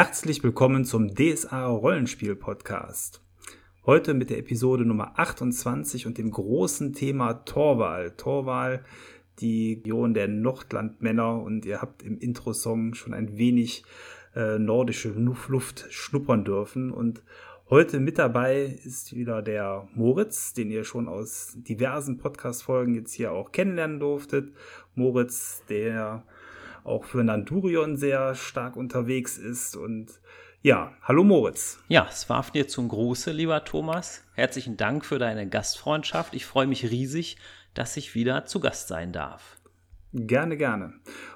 Herzlich willkommen zum DSA Rollenspiel Podcast. Heute mit der Episode Nummer 28 und dem großen Thema Torwahl. Torwahl, die Region der Nordlandmänner und ihr habt im Intro-Song schon ein wenig äh, nordische Luft schnuppern dürfen und Heute mit dabei ist wieder der Moritz, den ihr schon aus diversen Podcast-Folgen jetzt hier auch kennenlernen durftet. Moritz, der auch für Nandurion sehr stark unterwegs ist. Und ja, hallo Moritz. Ja, es warf dir zum Gruße, lieber Thomas. Herzlichen Dank für deine Gastfreundschaft. Ich freue mich riesig, dass ich wieder zu Gast sein darf. Gerne, gerne.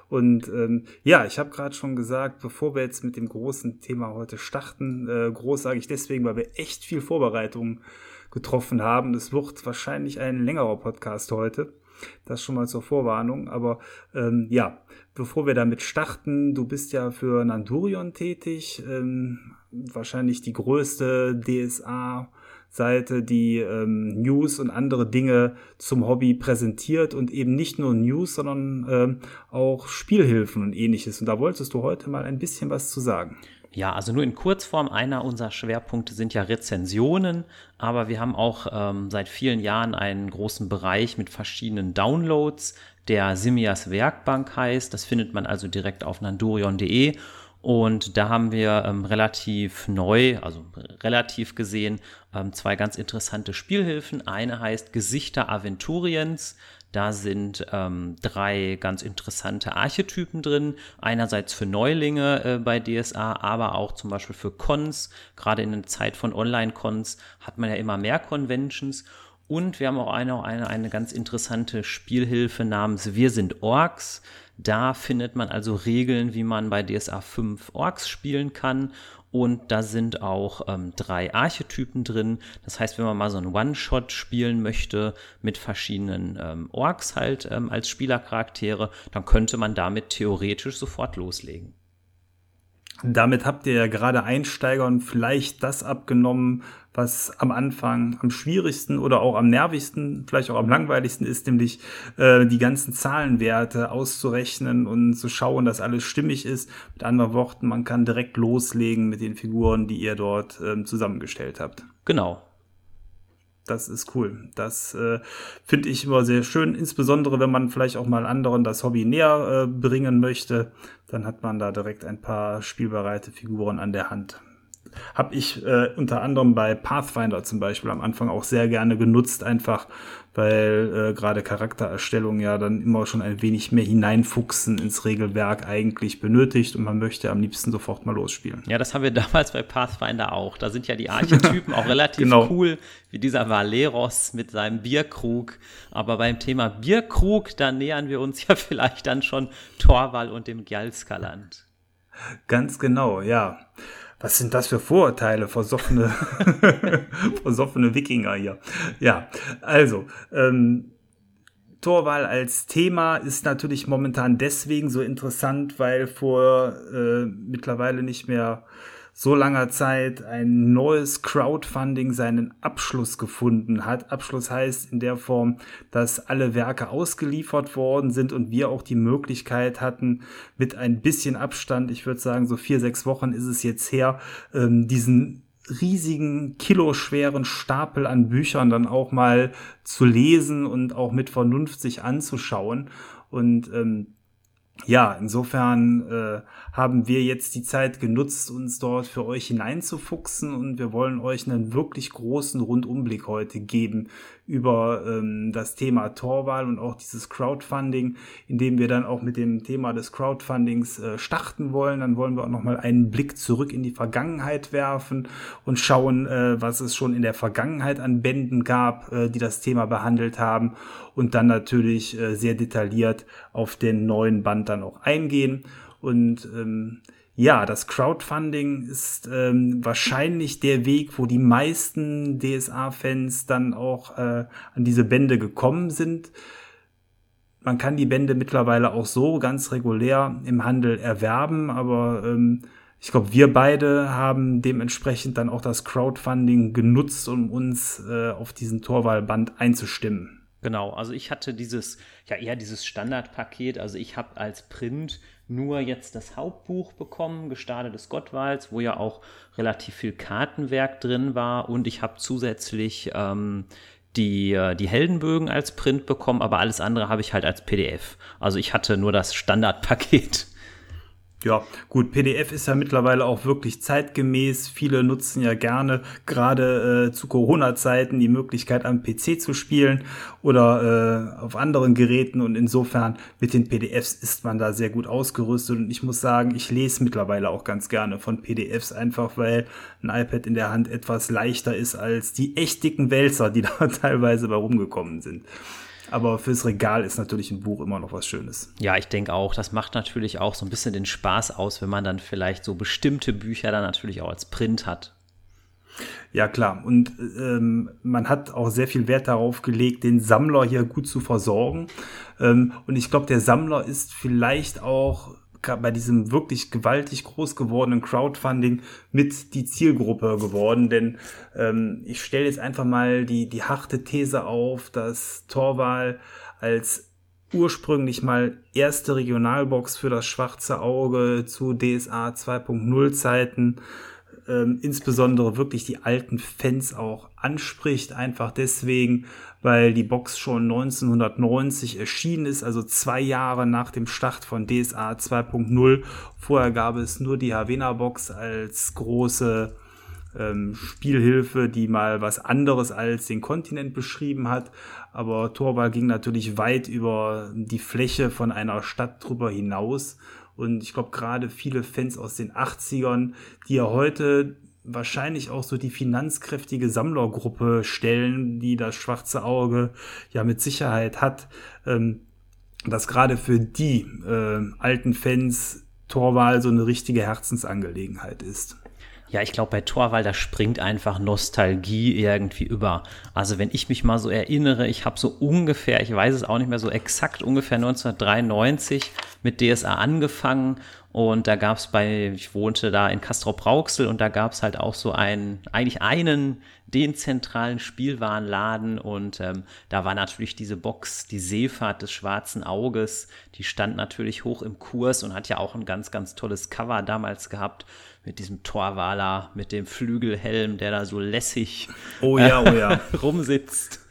Und ähm, ja, ich habe gerade schon gesagt, bevor wir jetzt mit dem großen Thema heute starten, äh, groß sage ich deswegen, weil wir echt viel Vorbereitung getroffen haben. Es wird wahrscheinlich ein längerer Podcast heute. Das schon mal zur Vorwarnung. Aber ähm, ja, bevor wir damit starten, du bist ja für Nandurion tätig, ähm, wahrscheinlich die größte DSA. Seite, die ähm, News und andere Dinge zum Hobby präsentiert und eben nicht nur News, sondern ähm, auch Spielhilfen und ähnliches. Und da wolltest du heute mal ein bisschen was zu sagen. Ja, also nur in Kurzform. Einer unserer Schwerpunkte sind ja Rezensionen, aber wir haben auch ähm, seit vielen Jahren einen großen Bereich mit verschiedenen Downloads, der Simias Werkbank heißt. Das findet man also direkt auf nandurion.de. Und da haben wir ähm, relativ neu, also relativ gesehen, ähm, zwei ganz interessante Spielhilfen. Eine heißt Gesichter Aventuriens. Da sind ähm, drei ganz interessante Archetypen drin. Einerseits für Neulinge äh, bei DSA, aber auch zum Beispiel für Cons. Gerade in der Zeit von Online-Cons hat man ja immer mehr Conventions. Und wir haben auch eine, eine, eine ganz interessante Spielhilfe namens Wir sind Orks. Da findet man also Regeln, wie man bei DSA 5 Orks spielen kann. Und da sind auch ähm, drei Archetypen drin. Das heißt, wenn man mal so einen One-Shot spielen möchte mit verschiedenen ähm, Orks halt ähm, als Spielercharaktere, dann könnte man damit theoretisch sofort loslegen. Damit habt ihr ja gerade Einsteigern vielleicht das abgenommen, was am Anfang am schwierigsten oder auch am nervigsten, vielleicht auch am langweiligsten ist, nämlich äh, die ganzen Zahlenwerte auszurechnen und zu schauen, dass alles stimmig ist. Mit anderen Worten, man kann direkt loslegen mit den Figuren, die ihr dort ähm, zusammengestellt habt. Genau, das ist cool. Das äh, finde ich immer sehr schön, insbesondere wenn man vielleicht auch mal anderen das Hobby näher äh, bringen möchte, dann hat man da direkt ein paar spielbereite Figuren an der Hand habe ich äh, unter anderem bei Pathfinder zum Beispiel am Anfang auch sehr gerne genutzt, einfach weil äh, gerade Charaktererstellung ja dann immer schon ein wenig mehr hineinfuchsen ins Regelwerk eigentlich benötigt und man möchte am liebsten sofort mal losspielen. Ja, das haben wir damals bei Pathfinder auch. Da sind ja die Archetypen auch relativ genau. cool, wie dieser Valeros mit seinem Bierkrug. Aber beim Thema Bierkrug, da nähern wir uns ja vielleicht dann schon Torwall und dem Gjalskaland. Ganz genau, ja. Was sind das für Vorurteile, versoffene, versoffene Wikinger hier? Ja, also, ähm, Torwahl als Thema ist natürlich momentan deswegen so interessant, weil vor äh, mittlerweile nicht mehr so langer Zeit ein neues Crowdfunding seinen Abschluss gefunden hat. Abschluss heißt in der Form, dass alle Werke ausgeliefert worden sind und wir auch die Möglichkeit hatten, mit ein bisschen Abstand, ich würde sagen so vier, sechs Wochen ist es jetzt her, ähm, diesen riesigen, kiloschweren Stapel an Büchern dann auch mal zu lesen und auch mit Vernunft sich anzuschauen. Und ähm, ja, insofern äh, haben wir jetzt die Zeit genutzt, uns dort für euch hineinzufuchsen und wir wollen euch einen wirklich großen Rundumblick heute geben über ähm, das Thema Torwahl und auch dieses Crowdfunding, indem wir dann auch mit dem Thema des Crowdfundings äh, starten wollen. Dann wollen wir auch nochmal einen Blick zurück in die Vergangenheit werfen und schauen, äh, was es schon in der Vergangenheit an Bänden gab, äh, die das Thema behandelt haben und dann natürlich äh, sehr detailliert auf den neuen Band dann auch eingehen. Und ähm, ja, das Crowdfunding ist ähm, wahrscheinlich der Weg, wo die meisten DSA-Fans dann auch äh, an diese Bände gekommen sind. Man kann die Bände mittlerweile auch so ganz regulär im Handel erwerben, aber ähm, ich glaube, wir beide haben dementsprechend dann auch das Crowdfunding genutzt, um uns äh, auf diesen Torwahlband einzustimmen. Genau, also ich hatte dieses, ja eher dieses Standardpaket. Also ich habe als Print nur jetzt das Hauptbuch bekommen, Gestade des Gottwalds, wo ja auch relativ viel Kartenwerk drin war. Und ich habe zusätzlich ähm, die, äh, die Heldenbögen als Print bekommen, aber alles andere habe ich halt als PDF. Also ich hatte nur das Standardpaket. Ja, gut, PDF ist ja mittlerweile auch wirklich zeitgemäß. Viele nutzen ja gerne gerade äh, zu Corona-Zeiten die Möglichkeit am PC zu spielen oder äh, auf anderen Geräten und insofern mit den PDFs ist man da sehr gut ausgerüstet und ich muss sagen, ich lese mittlerweile auch ganz gerne von PDFs einfach, weil ein iPad in der Hand etwas leichter ist als die echt dicken Wälzer, die da teilweise bei rumgekommen sind. Aber fürs Regal ist natürlich ein Buch immer noch was Schönes. Ja, ich denke auch, das macht natürlich auch so ein bisschen den Spaß aus, wenn man dann vielleicht so bestimmte Bücher dann natürlich auch als Print hat. Ja, klar. Und ähm, man hat auch sehr viel Wert darauf gelegt, den Sammler hier gut zu versorgen. Ähm, und ich glaube, der Sammler ist vielleicht auch bei diesem wirklich gewaltig groß gewordenen Crowdfunding mit die Zielgruppe geworden. Denn ähm, ich stelle jetzt einfach mal die, die harte These auf, dass Torwal als ursprünglich mal erste Regionalbox für das schwarze Auge zu DSA 2.0 Zeiten ähm, insbesondere wirklich die alten Fans auch anspricht, einfach deswegen, weil die Box schon 1990 erschienen ist, also zwei Jahre nach dem Start von DSA 2.0. Vorher gab es nur die Havena Box als große ähm, Spielhilfe, die mal was anderes als den Kontinent beschrieben hat. Aber Torball ging natürlich weit über die Fläche von einer Stadt drüber hinaus und ich glaube, gerade viele Fans aus den 80ern, die ja heute wahrscheinlich auch so die finanzkräftige Sammlergruppe stellen, die das schwarze Auge ja mit Sicherheit hat, ähm, dass gerade für die äh, alten Fans Torwahl so eine richtige Herzensangelegenheit ist. Ja, ich glaube, bei Torwall, da springt einfach Nostalgie irgendwie über. Also wenn ich mich mal so erinnere, ich habe so ungefähr, ich weiß es auch nicht mehr so exakt, ungefähr 1993 mit DSA angefangen und da gab es bei, ich wohnte da in Castrop-Rauxel und da gab es halt auch so einen, eigentlich einen, den zentralen Spielwarenladen und ähm, da war natürlich diese Box, die Seefahrt des schwarzen Auges, die stand natürlich hoch im Kurs und hat ja auch ein ganz, ganz tolles Cover damals gehabt mit diesem Torwaler, mit dem Flügelhelm, der da so lässig oh ja, oh ja. rumsitzt.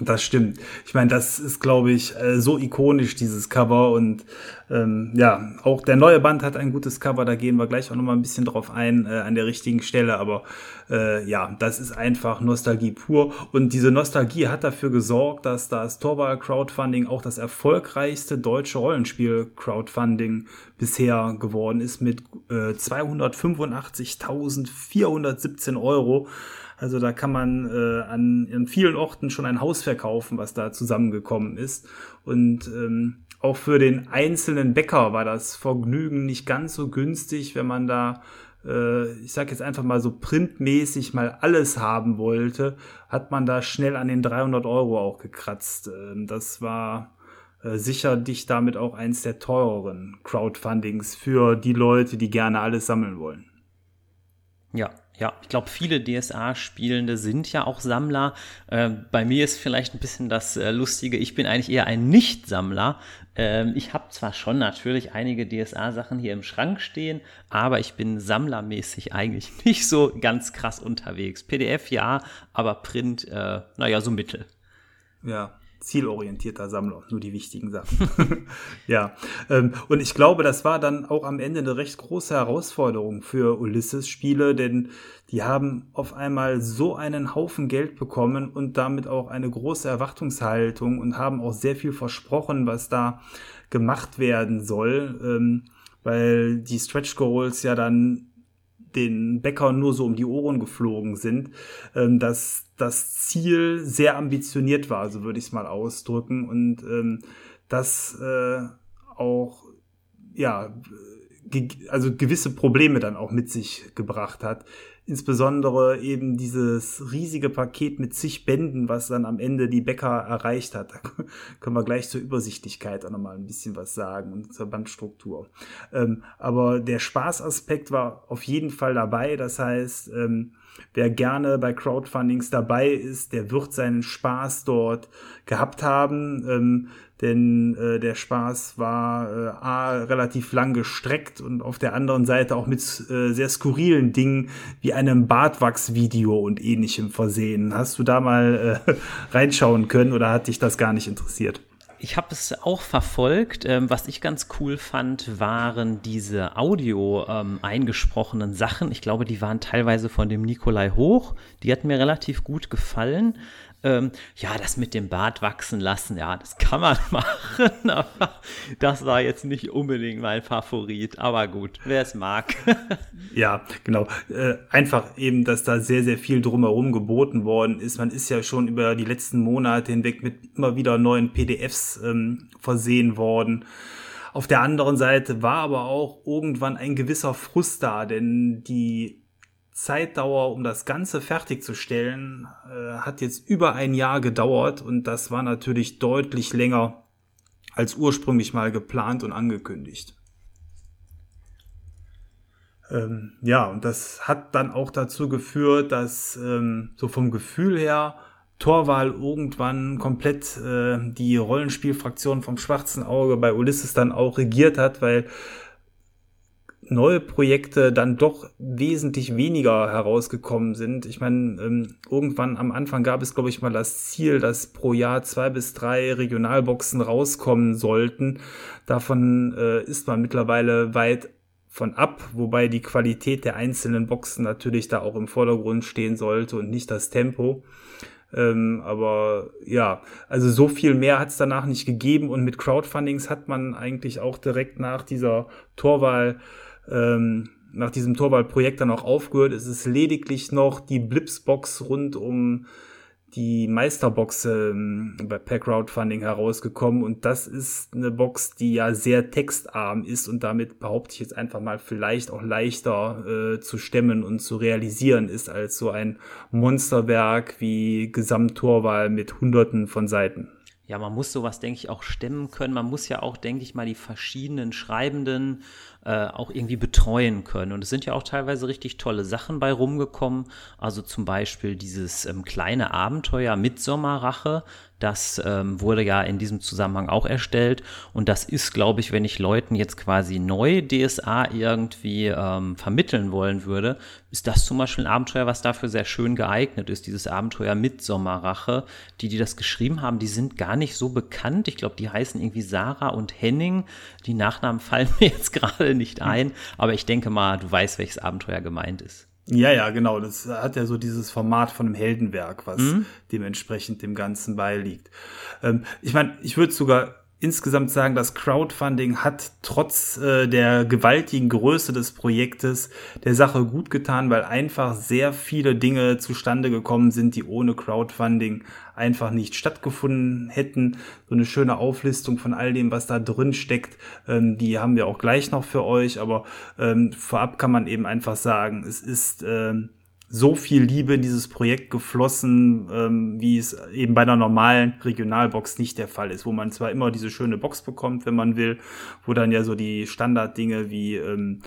Das stimmt. Ich meine, das ist, glaube ich, äh, so ikonisch, dieses Cover. Und ähm, ja, auch der neue Band hat ein gutes Cover. Da gehen wir gleich auch noch mal ein bisschen drauf ein, äh, an der richtigen Stelle. Aber äh, ja, das ist einfach Nostalgie pur. Und diese Nostalgie hat dafür gesorgt, dass das Torwall Crowdfunding auch das erfolgreichste deutsche Rollenspiel-Crowdfunding bisher geworden ist mit äh, 285.417 Euro. Also da kann man äh, an, an vielen Orten schon ein Haus verkaufen, was da zusammengekommen ist. Und ähm, auch für den einzelnen Bäcker war das Vergnügen nicht ganz so günstig, wenn man da, äh, ich sag jetzt einfach mal so printmäßig mal alles haben wollte, hat man da schnell an den 300 Euro auch gekratzt. Ähm, das war äh, sicherlich damit auch eins der teureren Crowdfundings für die Leute, die gerne alles sammeln wollen. Ja, ja, ich glaube, viele DSA-Spielende sind ja auch Sammler. Äh, bei mir ist vielleicht ein bisschen das äh, Lustige, ich bin eigentlich eher ein Nicht-Sammler. Ähm, ich habe zwar schon natürlich einige DSA-Sachen hier im Schrank stehen, aber ich bin sammlermäßig eigentlich nicht so ganz krass unterwegs. PDF ja, aber Print, äh, naja, so mittel. Ja, zielorientierter Sammler, nur die wichtigen Sachen. ja, ähm, und ich glaube, das war dann auch am Ende eine recht große Herausforderung für Ulysses-Spiele, denn die haben auf einmal so einen Haufen Geld bekommen und damit auch eine große Erwartungshaltung und haben auch sehr viel versprochen, was da gemacht werden soll, ähm, weil die Stretch Goals ja dann den Bäckern nur so um die Ohren geflogen sind, ähm, dass das Ziel sehr ambitioniert war, so würde ich es mal ausdrücken. Und ähm, das äh, auch ja also gewisse Probleme dann auch mit sich gebracht hat. Insbesondere eben dieses riesige Paket mit zig Bänden, was dann am Ende die Bäcker erreicht hat. Da können wir gleich zur Übersichtlichkeit auch nochmal ein bisschen was sagen und zur Bandstruktur. Ähm, aber der Spaßaspekt war auf jeden Fall dabei. Das heißt, ähm, wer gerne bei Crowdfundings dabei ist, der wird seinen Spaß dort gehabt haben. Ähm, denn äh, der Spaß war äh, A, relativ lang gestreckt und auf der anderen Seite auch mit äh, sehr skurrilen Dingen wie einem Bartwachsvideo und ähnlichem versehen. Hast du da mal äh, reinschauen können oder hat dich das gar nicht interessiert? Ich habe es auch verfolgt. Ähm, was ich ganz cool fand, waren diese Audio ähm, eingesprochenen Sachen. Ich glaube, die waren teilweise von dem Nikolai Hoch. Die hatten mir relativ gut gefallen. Ähm, ja, das mit dem Bart wachsen lassen, ja, das kann man machen, aber das war jetzt nicht unbedingt mein Favorit. Aber gut, wer es mag. ja, genau. Äh, einfach eben, dass da sehr, sehr viel drumherum geboten worden ist. Man ist ja schon über die letzten Monate hinweg mit immer wieder neuen PDFs ähm, versehen worden. Auf der anderen Seite war aber auch irgendwann ein gewisser Frust da, denn die Zeitdauer, um das Ganze fertigzustellen, äh, hat jetzt über ein Jahr gedauert und das war natürlich deutlich länger als ursprünglich mal geplant und angekündigt. Ähm, ja, und das hat dann auch dazu geführt, dass ähm, so vom Gefühl her Torwahl irgendwann komplett äh, die Rollenspielfraktion vom schwarzen Auge bei Ulysses dann auch regiert hat, weil neue Projekte dann doch wesentlich weniger herausgekommen sind. Ich meine, ähm, irgendwann am Anfang gab es, glaube ich, mal das Ziel, dass pro Jahr zwei bis drei Regionalboxen rauskommen sollten. Davon äh, ist man mittlerweile weit von ab, wobei die Qualität der einzelnen Boxen natürlich da auch im Vordergrund stehen sollte und nicht das Tempo. Ähm, aber ja, also so viel mehr hat es danach nicht gegeben und mit Crowdfundings hat man eigentlich auch direkt nach dieser Torwahl ähm, nach diesem Torwahlprojekt dann auch aufgehört. Es ist lediglich noch die Blipsbox rund um die Meisterbox ähm, per Crowdfunding herausgekommen und das ist eine Box, die ja sehr textarm ist und damit behaupte ich jetzt einfach mal vielleicht auch leichter äh, zu stemmen und zu realisieren ist als so ein Monsterwerk wie Gesamttorwahl mit hunderten von Seiten. Ja, man muss sowas, denke ich, auch stemmen können. Man muss ja auch, denke ich mal, die verschiedenen Schreibenden äh, auch irgendwie betreuen können. Und es sind ja auch teilweise richtig tolle Sachen bei rumgekommen. Also zum Beispiel dieses ähm, kleine Abenteuer Mitsommerrache. Das ähm, wurde ja in diesem Zusammenhang auch erstellt. Und das ist, glaube ich, wenn ich Leuten jetzt quasi neu DSA irgendwie ähm, vermitteln wollen würde, ist das zum Beispiel ein Abenteuer, was dafür sehr schön geeignet ist. Dieses Abenteuer Mitsommerrache. Die, die das geschrieben haben, die sind gar nicht so bekannt. Ich glaube, die heißen irgendwie Sarah und Henning. Die Nachnamen fallen mir jetzt gerade nicht ein, aber ich denke mal, du weißt, welches Abenteuer gemeint ist. Ja, ja, genau. Das hat ja so dieses Format von einem Heldenwerk, was mhm. dementsprechend dem Ganzen beiliegt. Ähm, ich meine, ich würde sogar insgesamt sagen, das Crowdfunding hat trotz äh, der gewaltigen Größe des Projektes der Sache gut getan, weil einfach sehr viele Dinge zustande gekommen sind, die ohne Crowdfunding einfach nicht stattgefunden hätten. So eine schöne Auflistung von all dem, was da drin steckt, ähm, die haben wir auch gleich noch für euch, aber ähm, vorab kann man eben einfach sagen, es ist ähm, so viel Liebe in dieses Projekt geflossen, ähm, wie es eben bei einer normalen Regionalbox nicht der Fall ist, wo man zwar immer diese schöne Box bekommt, wenn man will, wo dann ja so die Standarddinge wie ähm,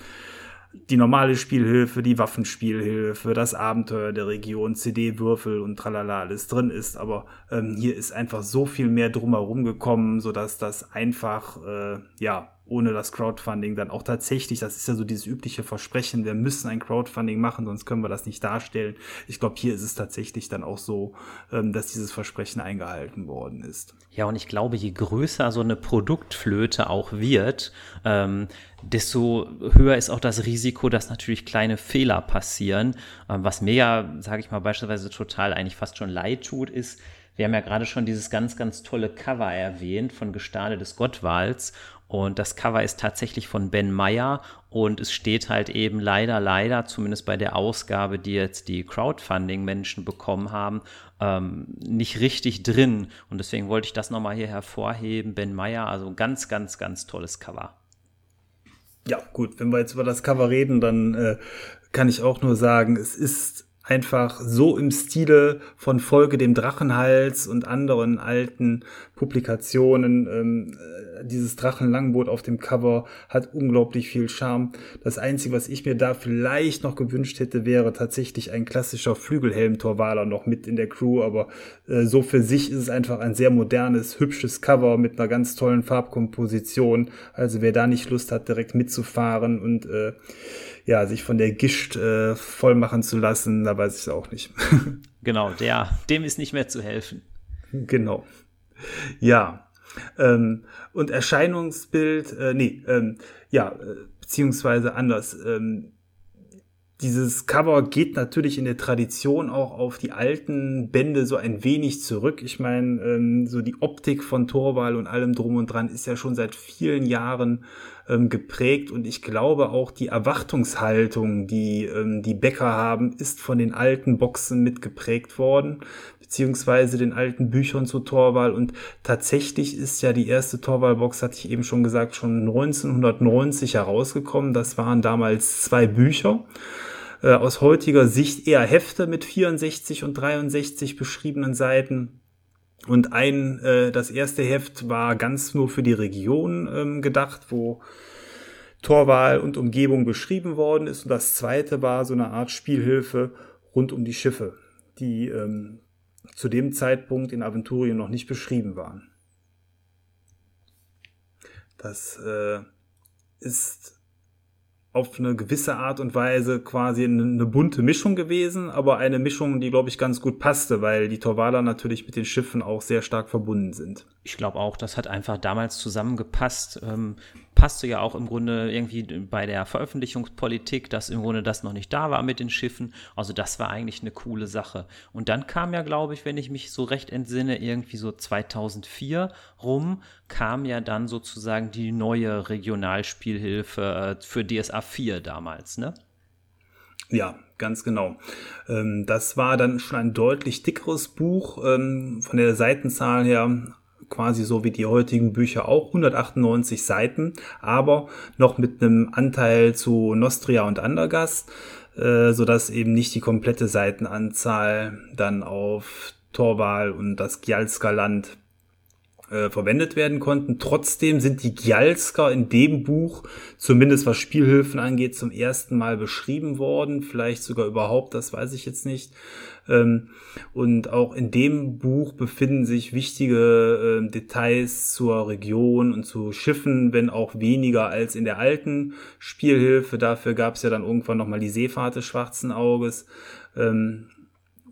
die normale Spielhilfe, die Waffenspielhilfe, das Abenteuer der Region, CD-Würfel und tralala alles drin ist. Aber ähm, hier ist einfach so viel mehr drumherum gekommen, sodass das einfach, äh, ja, ohne das Crowdfunding dann auch tatsächlich, das ist ja so dieses übliche Versprechen, wir müssen ein Crowdfunding machen, sonst können wir das nicht darstellen. Ich glaube, hier ist es tatsächlich dann auch so, ähm, dass dieses Versprechen eingehalten worden ist. Ja, und ich glaube, je größer so eine Produktflöte auch wird, ähm, desto höher ist auch das Risiko, dass natürlich kleine Fehler passieren. Ähm, was mir ja, sage ich mal, beispielsweise total eigentlich fast schon leid tut, ist, wir haben ja gerade schon dieses ganz, ganz tolle Cover erwähnt von Gestade des Gottwals. Und das Cover ist tatsächlich von Ben Meyer und es steht halt eben leider, leider, zumindest bei der Ausgabe, die jetzt die Crowdfunding-Menschen bekommen haben, ähm, nicht richtig drin. Und deswegen wollte ich das nochmal hier hervorheben. Ben Meyer, also ganz, ganz, ganz tolles Cover. Ja, gut, wenn wir jetzt über das Cover reden, dann äh, kann ich auch nur sagen, es ist einfach so im Stile von Folge dem Drachenhals und anderen alten Publikationen. Ähm, äh, dieses Drachenlangboot auf dem Cover hat unglaublich viel Charme. Das Einzige, was ich mir da vielleicht noch gewünscht hätte, wäre tatsächlich ein klassischer Flügelhelm-Torwaler noch mit in der Crew, aber äh, so für sich ist es einfach ein sehr modernes, hübsches Cover mit einer ganz tollen Farbkomposition. Also wer da nicht Lust hat, direkt mitzufahren und äh, ja, sich von der Gischt äh, voll machen zu lassen, da weiß ich es auch nicht. genau, der, dem ist nicht mehr zu helfen. Genau. Ja. Ähm, und Erscheinungsbild, äh, nee, ähm, ja, äh, beziehungsweise anders. Ähm, dieses Cover geht natürlich in der Tradition auch auf die alten Bände so ein wenig zurück. Ich meine, ähm, so die Optik von Torwal und allem drum und dran ist ja schon seit vielen Jahren ähm, geprägt und ich glaube auch die Erwartungshaltung, die ähm, die Bäcker haben, ist von den alten Boxen mitgeprägt worden, beziehungsweise den alten Büchern zur Torwahl und tatsächlich ist ja die erste Torwahlbox, hatte ich eben schon gesagt, schon 1990 herausgekommen. Das waren damals zwei Bücher äh, aus heutiger Sicht eher Hefte mit 64 und 63 beschriebenen Seiten. Und ein, äh, das erste Heft war ganz nur für die Region ähm, gedacht, wo Torwahl und Umgebung beschrieben worden ist. Und das zweite war so eine Art Spielhilfe rund um die Schiffe, die ähm, zu dem Zeitpunkt in Aventurien noch nicht beschrieben waren. Das äh, ist auf eine gewisse Art und Weise quasi eine, bunte Mischung gewesen, aber eine Mischung, die, glaube ich, ganz gut passte, weil die Torwaler natürlich mit den Schiffen auch sehr stark verbunden sind. Ich glaube auch, das hat einfach damals zusammengepasst. Ähm, passte ja auch im Grunde irgendwie bei der Veröffentlichungspolitik, dass im Grunde das noch nicht da war mit den Schiffen. Also das war eigentlich eine coole Sache. Und dann kam ja, glaube ich, wenn ich mich so recht entsinne, irgendwie so 2004 rum, kam ja dann sozusagen die neue Regionalspielhilfe äh, für DSA 4 damals, ne? Ja, ganz genau. Ähm, das war dann schon ein deutlich dickeres Buch, ähm, von der Seitenzahl her quasi so wie die heutigen Bücher auch 198 Seiten, aber noch mit einem Anteil zu Nostria und Andergast, äh, so dass eben nicht die komplette Seitenanzahl dann auf Torval und das Gjalska Land äh, verwendet werden konnten. Trotzdem sind die Gjalsker in dem Buch, zumindest was Spielhilfen angeht, zum ersten Mal beschrieben worden. Vielleicht sogar überhaupt, das weiß ich jetzt nicht. Ähm, und auch in dem Buch befinden sich wichtige äh, Details zur Region und zu Schiffen, wenn auch weniger als in der alten Spielhilfe. Dafür gab es ja dann irgendwann nochmal die Seefahrt des Schwarzen Auges. Ähm,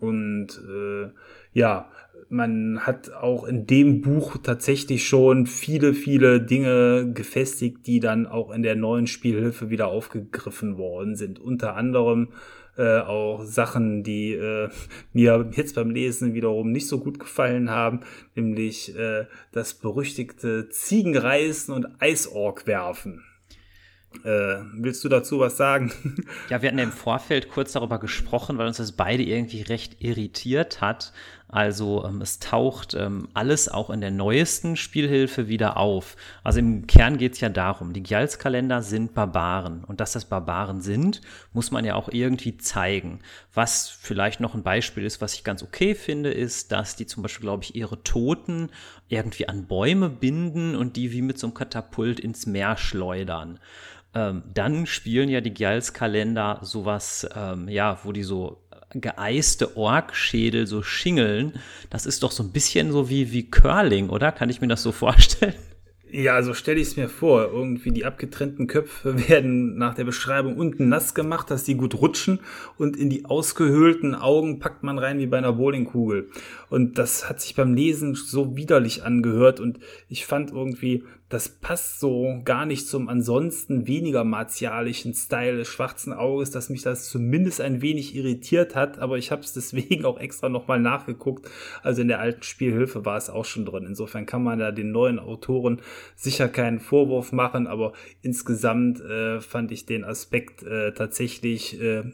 und äh, ja, man hat auch in dem Buch tatsächlich schon viele, viele Dinge gefestigt, die dann auch in der neuen Spielhilfe wieder aufgegriffen worden sind. Unter anderem äh, auch Sachen, die äh, mir jetzt beim Lesen wiederum nicht so gut gefallen haben, nämlich äh, das berüchtigte Ziegenreißen und Eisorg werfen. Äh, willst du dazu was sagen? Ja, wir hatten im Vorfeld kurz darüber gesprochen, weil uns das beide irgendwie recht irritiert hat. Also ähm, es taucht ähm, alles auch in der neuesten Spielhilfe wieder auf. Also im Kern geht es ja darum, die Gjalskalender sind Barbaren. Und dass das Barbaren sind, muss man ja auch irgendwie zeigen. Was vielleicht noch ein Beispiel ist, was ich ganz okay finde, ist, dass die zum Beispiel, glaube ich, ihre Toten irgendwie an Bäume binden und die wie mit so einem Katapult ins Meer schleudern. Ähm, dann spielen ja die Gjalskalender sowas, ähm, ja, wo die so geeiste Orkschädel so schingeln. Das ist doch so ein bisschen so wie, wie Curling, oder? Kann ich mir das so vorstellen? Ja, so stelle ich es mir vor. Irgendwie die abgetrennten Köpfe werden nach der Beschreibung unten nass gemacht, dass die gut rutschen und in die ausgehöhlten Augen packt man rein wie bei einer Bowlingkugel. Und das hat sich beim Lesen so widerlich angehört und ich fand irgendwie, das passt so gar nicht zum ansonsten weniger martialischen Style des schwarzen Auges, dass mich das zumindest ein wenig irritiert hat, aber ich habe es deswegen auch extra nochmal nachgeguckt. Also in der alten Spielhilfe war es auch schon drin. Insofern kann man da den neuen Autoren sicher keinen Vorwurf machen, aber insgesamt äh, fand ich den Aspekt äh, tatsächlich äh,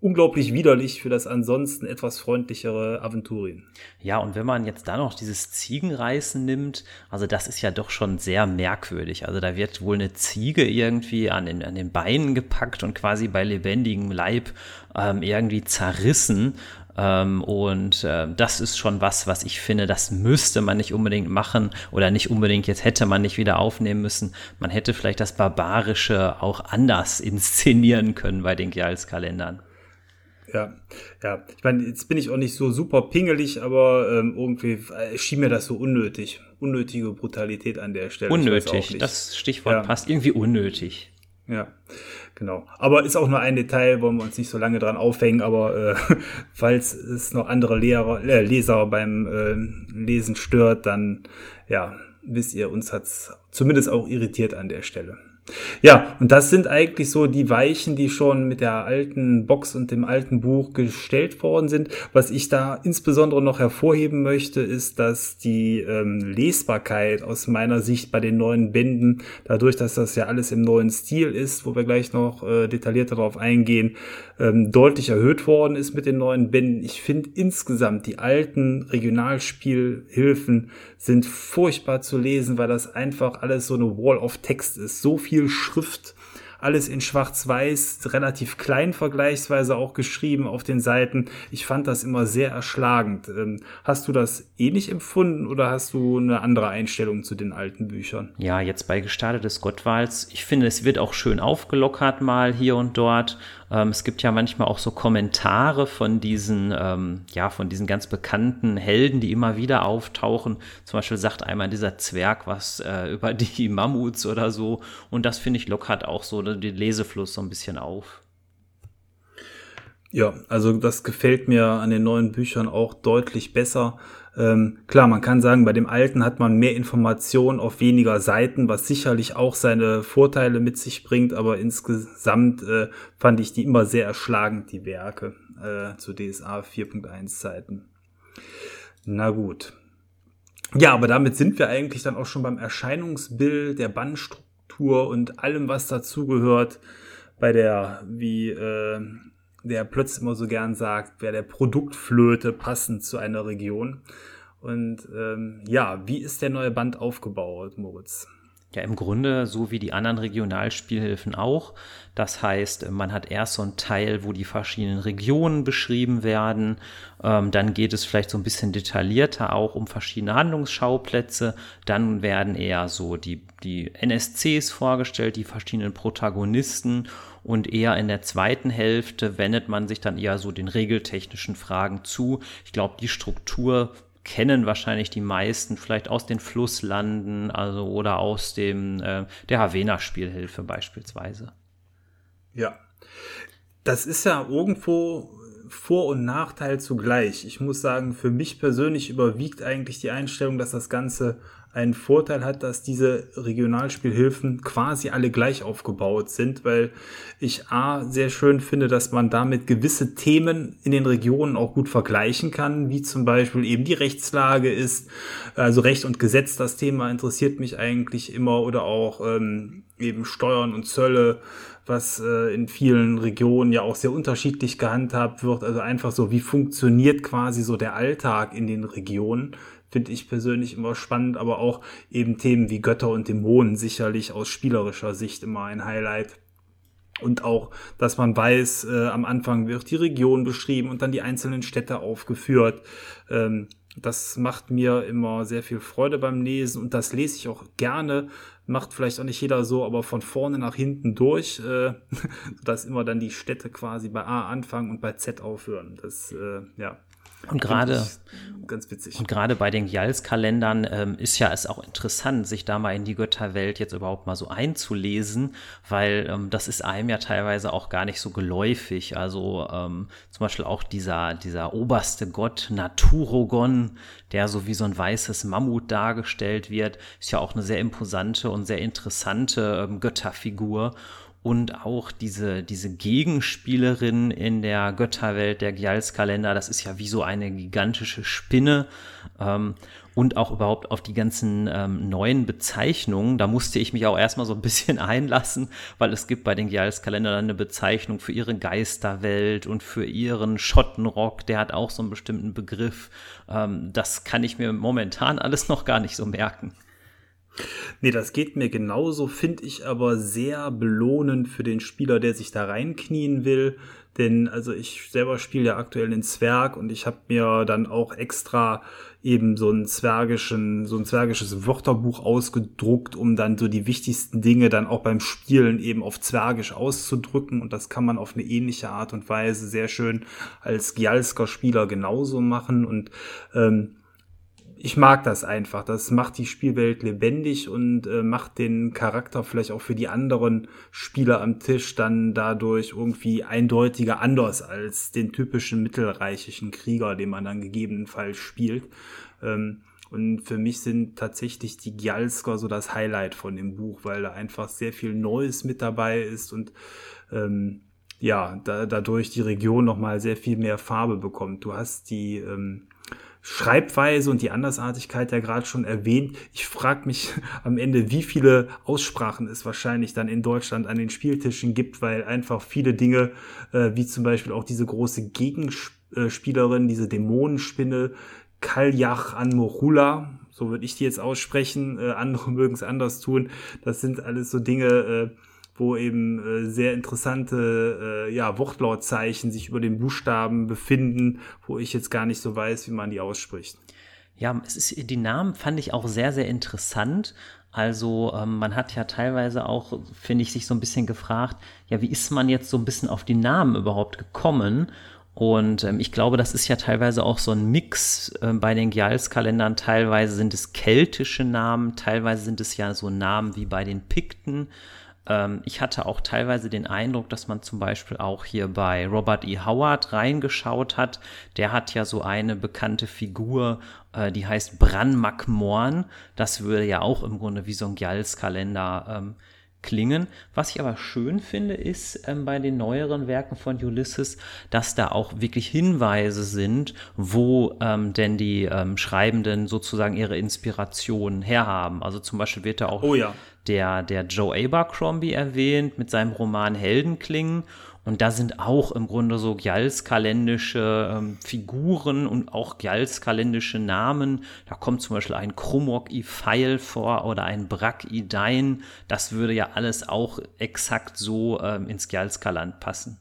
unglaublich widerlich für das ansonsten etwas freundlichere Aventurien. Ja, und wenn man jetzt da noch dieses Ziegenreißen nimmt, also das ist ja doch schon sehr merkwürdig. Also da wird wohl eine Ziege irgendwie an den, an den Beinen gepackt und quasi bei lebendigem Leib ähm, irgendwie zerrissen. Ähm, und äh, das ist schon was, was ich finde, das müsste man nicht unbedingt machen oder nicht unbedingt, jetzt hätte man nicht wieder aufnehmen müssen. Man hätte vielleicht das Barbarische auch anders inszenieren können bei den Gials-Kalendern. Ja, ja. Ich meine, jetzt bin ich auch nicht so super pingelig, aber ähm, irgendwie äh, schien mir das so unnötig. Unnötige Brutalität an der Stelle. Unnötig, das Stichwort ja. passt irgendwie unnötig. Ja, genau. Aber ist auch nur ein Detail, wollen wir uns nicht so lange dran aufhängen, aber äh, falls es noch andere Lehrer, äh, Leser beim äh, Lesen stört, dann ja, wisst ihr, uns hat's zumindest auch irritiert an der Stelle. Ja, und das sind eigentlich so die Weichen, die schon mit der alten Box und dem alten Buch gestellt worden sind. Was ich da insbesondere noch hervorheben möchte, ist, dass die ähm, Lesbarkeit aus meiner Sicht bei den neuen Bänden, dadurch, dass das ja alles im neuen Stil ist, wo wir gleich noch äh, detaillierter darauf eingehen, ähm, deutlich erhöht worden ist mit den neuen Bänden. Ich finde insgesamt die alten Regionalspielhilfen sind furchtbar zu lesen, weil das einfach alles so eine Wall of Text ist. So viel Schrift alles in Schwarz-Weiß, relativ klein vergleichsweise auch geschrieben auf den Seiten. Ich fand das immer sehr erschlagend. Ähm, hast du das ähnlich empfunden oder hast du eine andere Einstellung zu den alten Büchern? Ja, jetzt bei Gestartetes Gottwals. Ich finde, es wird auch schön aufgelockert mal hier und dort. Ähm, es gibt ja manchmal auch so Kommentare von diesen, ähm, ja, von diesen ganz bekannten Helden, die immer wieder auftauchen. Zum Beispiel sagt einmal dieser Zwerg was äh, über die Mammuts oder so. Und das finde ich lockert auch so den Lesefluss so ein bisschen auf. Ja, also das gefällt mir an den neuen Büchern auch deutlich besser. Ähm, klar, man kann sagen, bei dem alten hat man mehr Informationen auf weniger Seiten, was sicherlich auch seine Vorteile mit sich bringt, aber insgesamt äh, fand ich die immer sehr erschlagend, die Werke äh, zu DSA 4.1 Zeiten. Na gut. Ja, aber damit sind wir eigentlich dann auch schon beim Erscheinungsbild der Bandstruktur und allem, was dazugehört bei der, wie äh, der plötzlich immer so gern sagt, wäre der Produktflöte passend zu einer Region. Und ähm, ja, wie ist der neue Band aufgebaut, Moritz? Ja, im Grunde so wie die anderen Regionalspielhilfen auch. Das heißt, man hat erst so einen Teil, wo die verschiedenen Regionen beschrieben werden. Ähm, dann geht es vielleicht so ein bisschen detaillierter auch um verschiedene Handlungsschauplätze. Dann werden eher so die, die NSCs vorgestellt, die verschiedenen Protagonisten. Und eher in der zweiten Hälfte wendet man sich dann eher so den regeltechnischen Fragen zu. Ich glaube, die Struktur kennen wahrscheinlich die meisten vielleicht aus den Flusslanden, also oder aus dem äh, der Havena-Spielhilfe beispielsweise. Ja, das ist ja irgendwo vor- und Nachteil zugleich. Ich muss sagen, für mich persönlich überwiegt eigentlich die Einstellung, dass das Ganze einen Vorteil hat, dass diese Regionalspielhilfen quasi alle gleich aufgebaut sind, weil ich A sehr schön finde, dass man damit gewisse Themen in den Regionen auch gut vergleichen kann, wie zum Beispiel eben die Rechtslage ist, also Recht und Gesetz, das Thema interessiert mich eigentlich immer oder auch ähm, eben Steuern und Zölle, was äh, in vielen Regionen ja auch sehr unterschiedlich gehandhabt wird. Also einfach so, wie funktioniert quasi so der Alltag in den Regionen finde ich persönlich immer spannend, aber auch eben Themen wie Götter und Dämonen sicherlich aus spielerischer Sicht immer ein Highlight. Und auch, dass man weiß, äh, am Anfang wird die Region beschrieben und dann die einzelnen Städte aufgeführt. Ähm, das macht mir immer sehr viel Freude beim Lesen und das lese ich auch gerne. Macht vielleicht auch nicht jeder so, aber von vorne nach hinten durch, äh, dass immer dann die Städte quasi bei A anfangen und bei Z aufhören. Das, äh, ja, und gerade ganz witzig. Und gerade bei den Jals-Kalendern ähm, ist ja es auch interessant, sich da mal in die Götterwelt jetzt überhaupt mal so einzulesen, weil ähm, das ist einem ja teilweise auch gar nicht so geläufig. Also ähm, zum Beispiel auch dieser, dieser oberste Gott Naturogon, der so wie so ein weißes Mammut dargestellt wird, ist ja auch eine sehr imposante und sehr interessante ähm, Götterfigur und auch diese, diese Gegenspielerin in der Götterwelt der Gjalskalender, das ist ja wie so eine gigantische Spinne. Ähm, und auch überhaupt auf die ganzen ähm, neuen Bezeichnungen. Da musste ich mich auch erstmal so ein bisschen einlassen, weil es gibt bei den Gials-Kalendern eine Bezeichnung für ihre Geisterwelt und für ihren Schottenrock. Der hat auch so einen bestimmten Begriff. Ähm, das kann ich mir momentan alles noch gar nicht so merken. Nee, das geht mir genauso, finde ich aber sehr belohnend für den Spieler, der sich da reinknien will. Denn also ich selber spiele ja aktuell den Zwerg und ich habe mir dann auch extra eben so ein zwergischen, so ein zwergisches Wörterbuch ausgedruckt, um dann so die wichtigsten Dinge dann auch beim Spielen eben auf Zwergisch auszudrücken. Und das kann man auf eine ähnliche Art und Weise sehr schön als Gialsker Spieler genauso machen. Und ähm, ich mag das einfach. Das macht die Spielwelt lebendig und äh, macht den Charakter vielleicht auch für die anderen Spieler am Tisch dann dadurch irgendwie eindeutiger anders als den typischen mittelreichischen Krieger, den man dann gegebenenfalls spielt. Ähm, und für mich sind tatsächlich die Gjalsker so das Highlight von dem Buch, weil da einfach sehr viel Neues mit dabei ist und ähm, ja, da, dadurch die Region nochmal sehr viel mehr Farbe bekommt. Du hast die ähm, Schreibweise und die Andersartigkeit ja gerade schon erwähnt. Ich frage mich am Ende, wie viele Aussprachen es wahrscheinlich dann in Deutschland an den Spieltischen gibt, weil einfach viele Dinge, äh, wie zum Beispiel auch diese große Gegenspielerin, diese Dämonenspinne, Kaljach Anmorula, so würde ich die jetzt aussprechen, äh, andere mögen es anders tun. Das sind alles so Dinge, äh, wo eben äh, sehr interessante äh, ja, Wortlautzeichen sich über den Buchstaben befinden, wo ich jetzt gar nicht so weiß, wie man die ausspricht. Ja, es ist, die Namen fand ich auch sehr, sehr interessant. Also ähm, man hat ja teilweise auch, finde ich, sich so ein bisschen gefragt, ja, wie ist man jetzt so ein bisschen auf die Namen überhaupt gekommen? Und ähm, ich glaube, das ist ja teilweise auch so ein Mix äh, bei den Gials-Kalendern. Teilweise sind es keltische Namen, teilweise sind es ja so Namen wie bei den Pikten. Ähm, ich hatte auch teilweise den Eindruck, dass man zum Beispiel auch hier bei Robert E. Howard reingeschaut hat. Der hat ja so eine bekannte Figur, äh, die heißt Bran McMorn. Das würde ja auch im Grunde wie so ein Gjalls-Kalender ähm, klingen. Was ich aber schön finde, ist ähm, bei den neueren Werken von Ulysses, dass da auch wirklich Hinweise sind, wo ähm, denn die ähm, Schreibenden sozusagen ihre Inspiration herhaben. Also zum Beispiel wird da auch oh ja. Der, der Joe Abercrombie erwähnt mit seinem Roman Heldenklingen und da sind auch im Grunde so Gjalskalendische ähm, Figuren und auch Gjalskalendische Namen. Da kommt zum Beispiel ein Krumok i Pfeil vor oder ein Brak i Dein. Das würde ja alles auch exakt so ähm, ins Gjalskaland passen.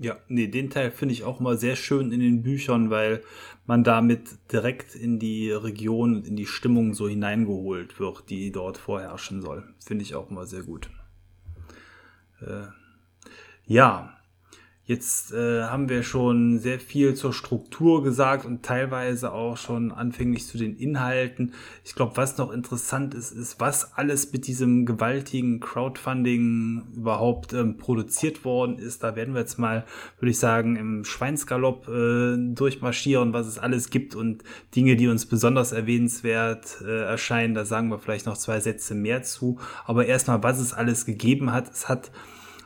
Ja, nee, den Teil finde ich auch mal sehr schön in den Büchern, weil man damit direkt in die Region und in die Stimmung so hineingeholt wird, die dort vorherrschen soll. Finde ich auch mal sehr gut. Äh, ja, jetzt äh, haben wir schon sehr viel zur Struktur gesagt und teilweise auch schon anfänglich zu den Inhalten. Ich glaube, was noch interessant ist, ist, was alles mit diesem gewaltigen Crowdfunding überhaupt ähm, produziert worden ist. Da werden wir jetzt mal, würde ich sagen, im Schweinsgalopp äh, durchmarschieren, was es alles gibt und Dinge, die uns besonders erwähnenswert äh, erscheinen. Da sagen wir vielleicht noch zwei Sätze mehr zu. Aber erstmal, was es alles gegeben hat. Es hat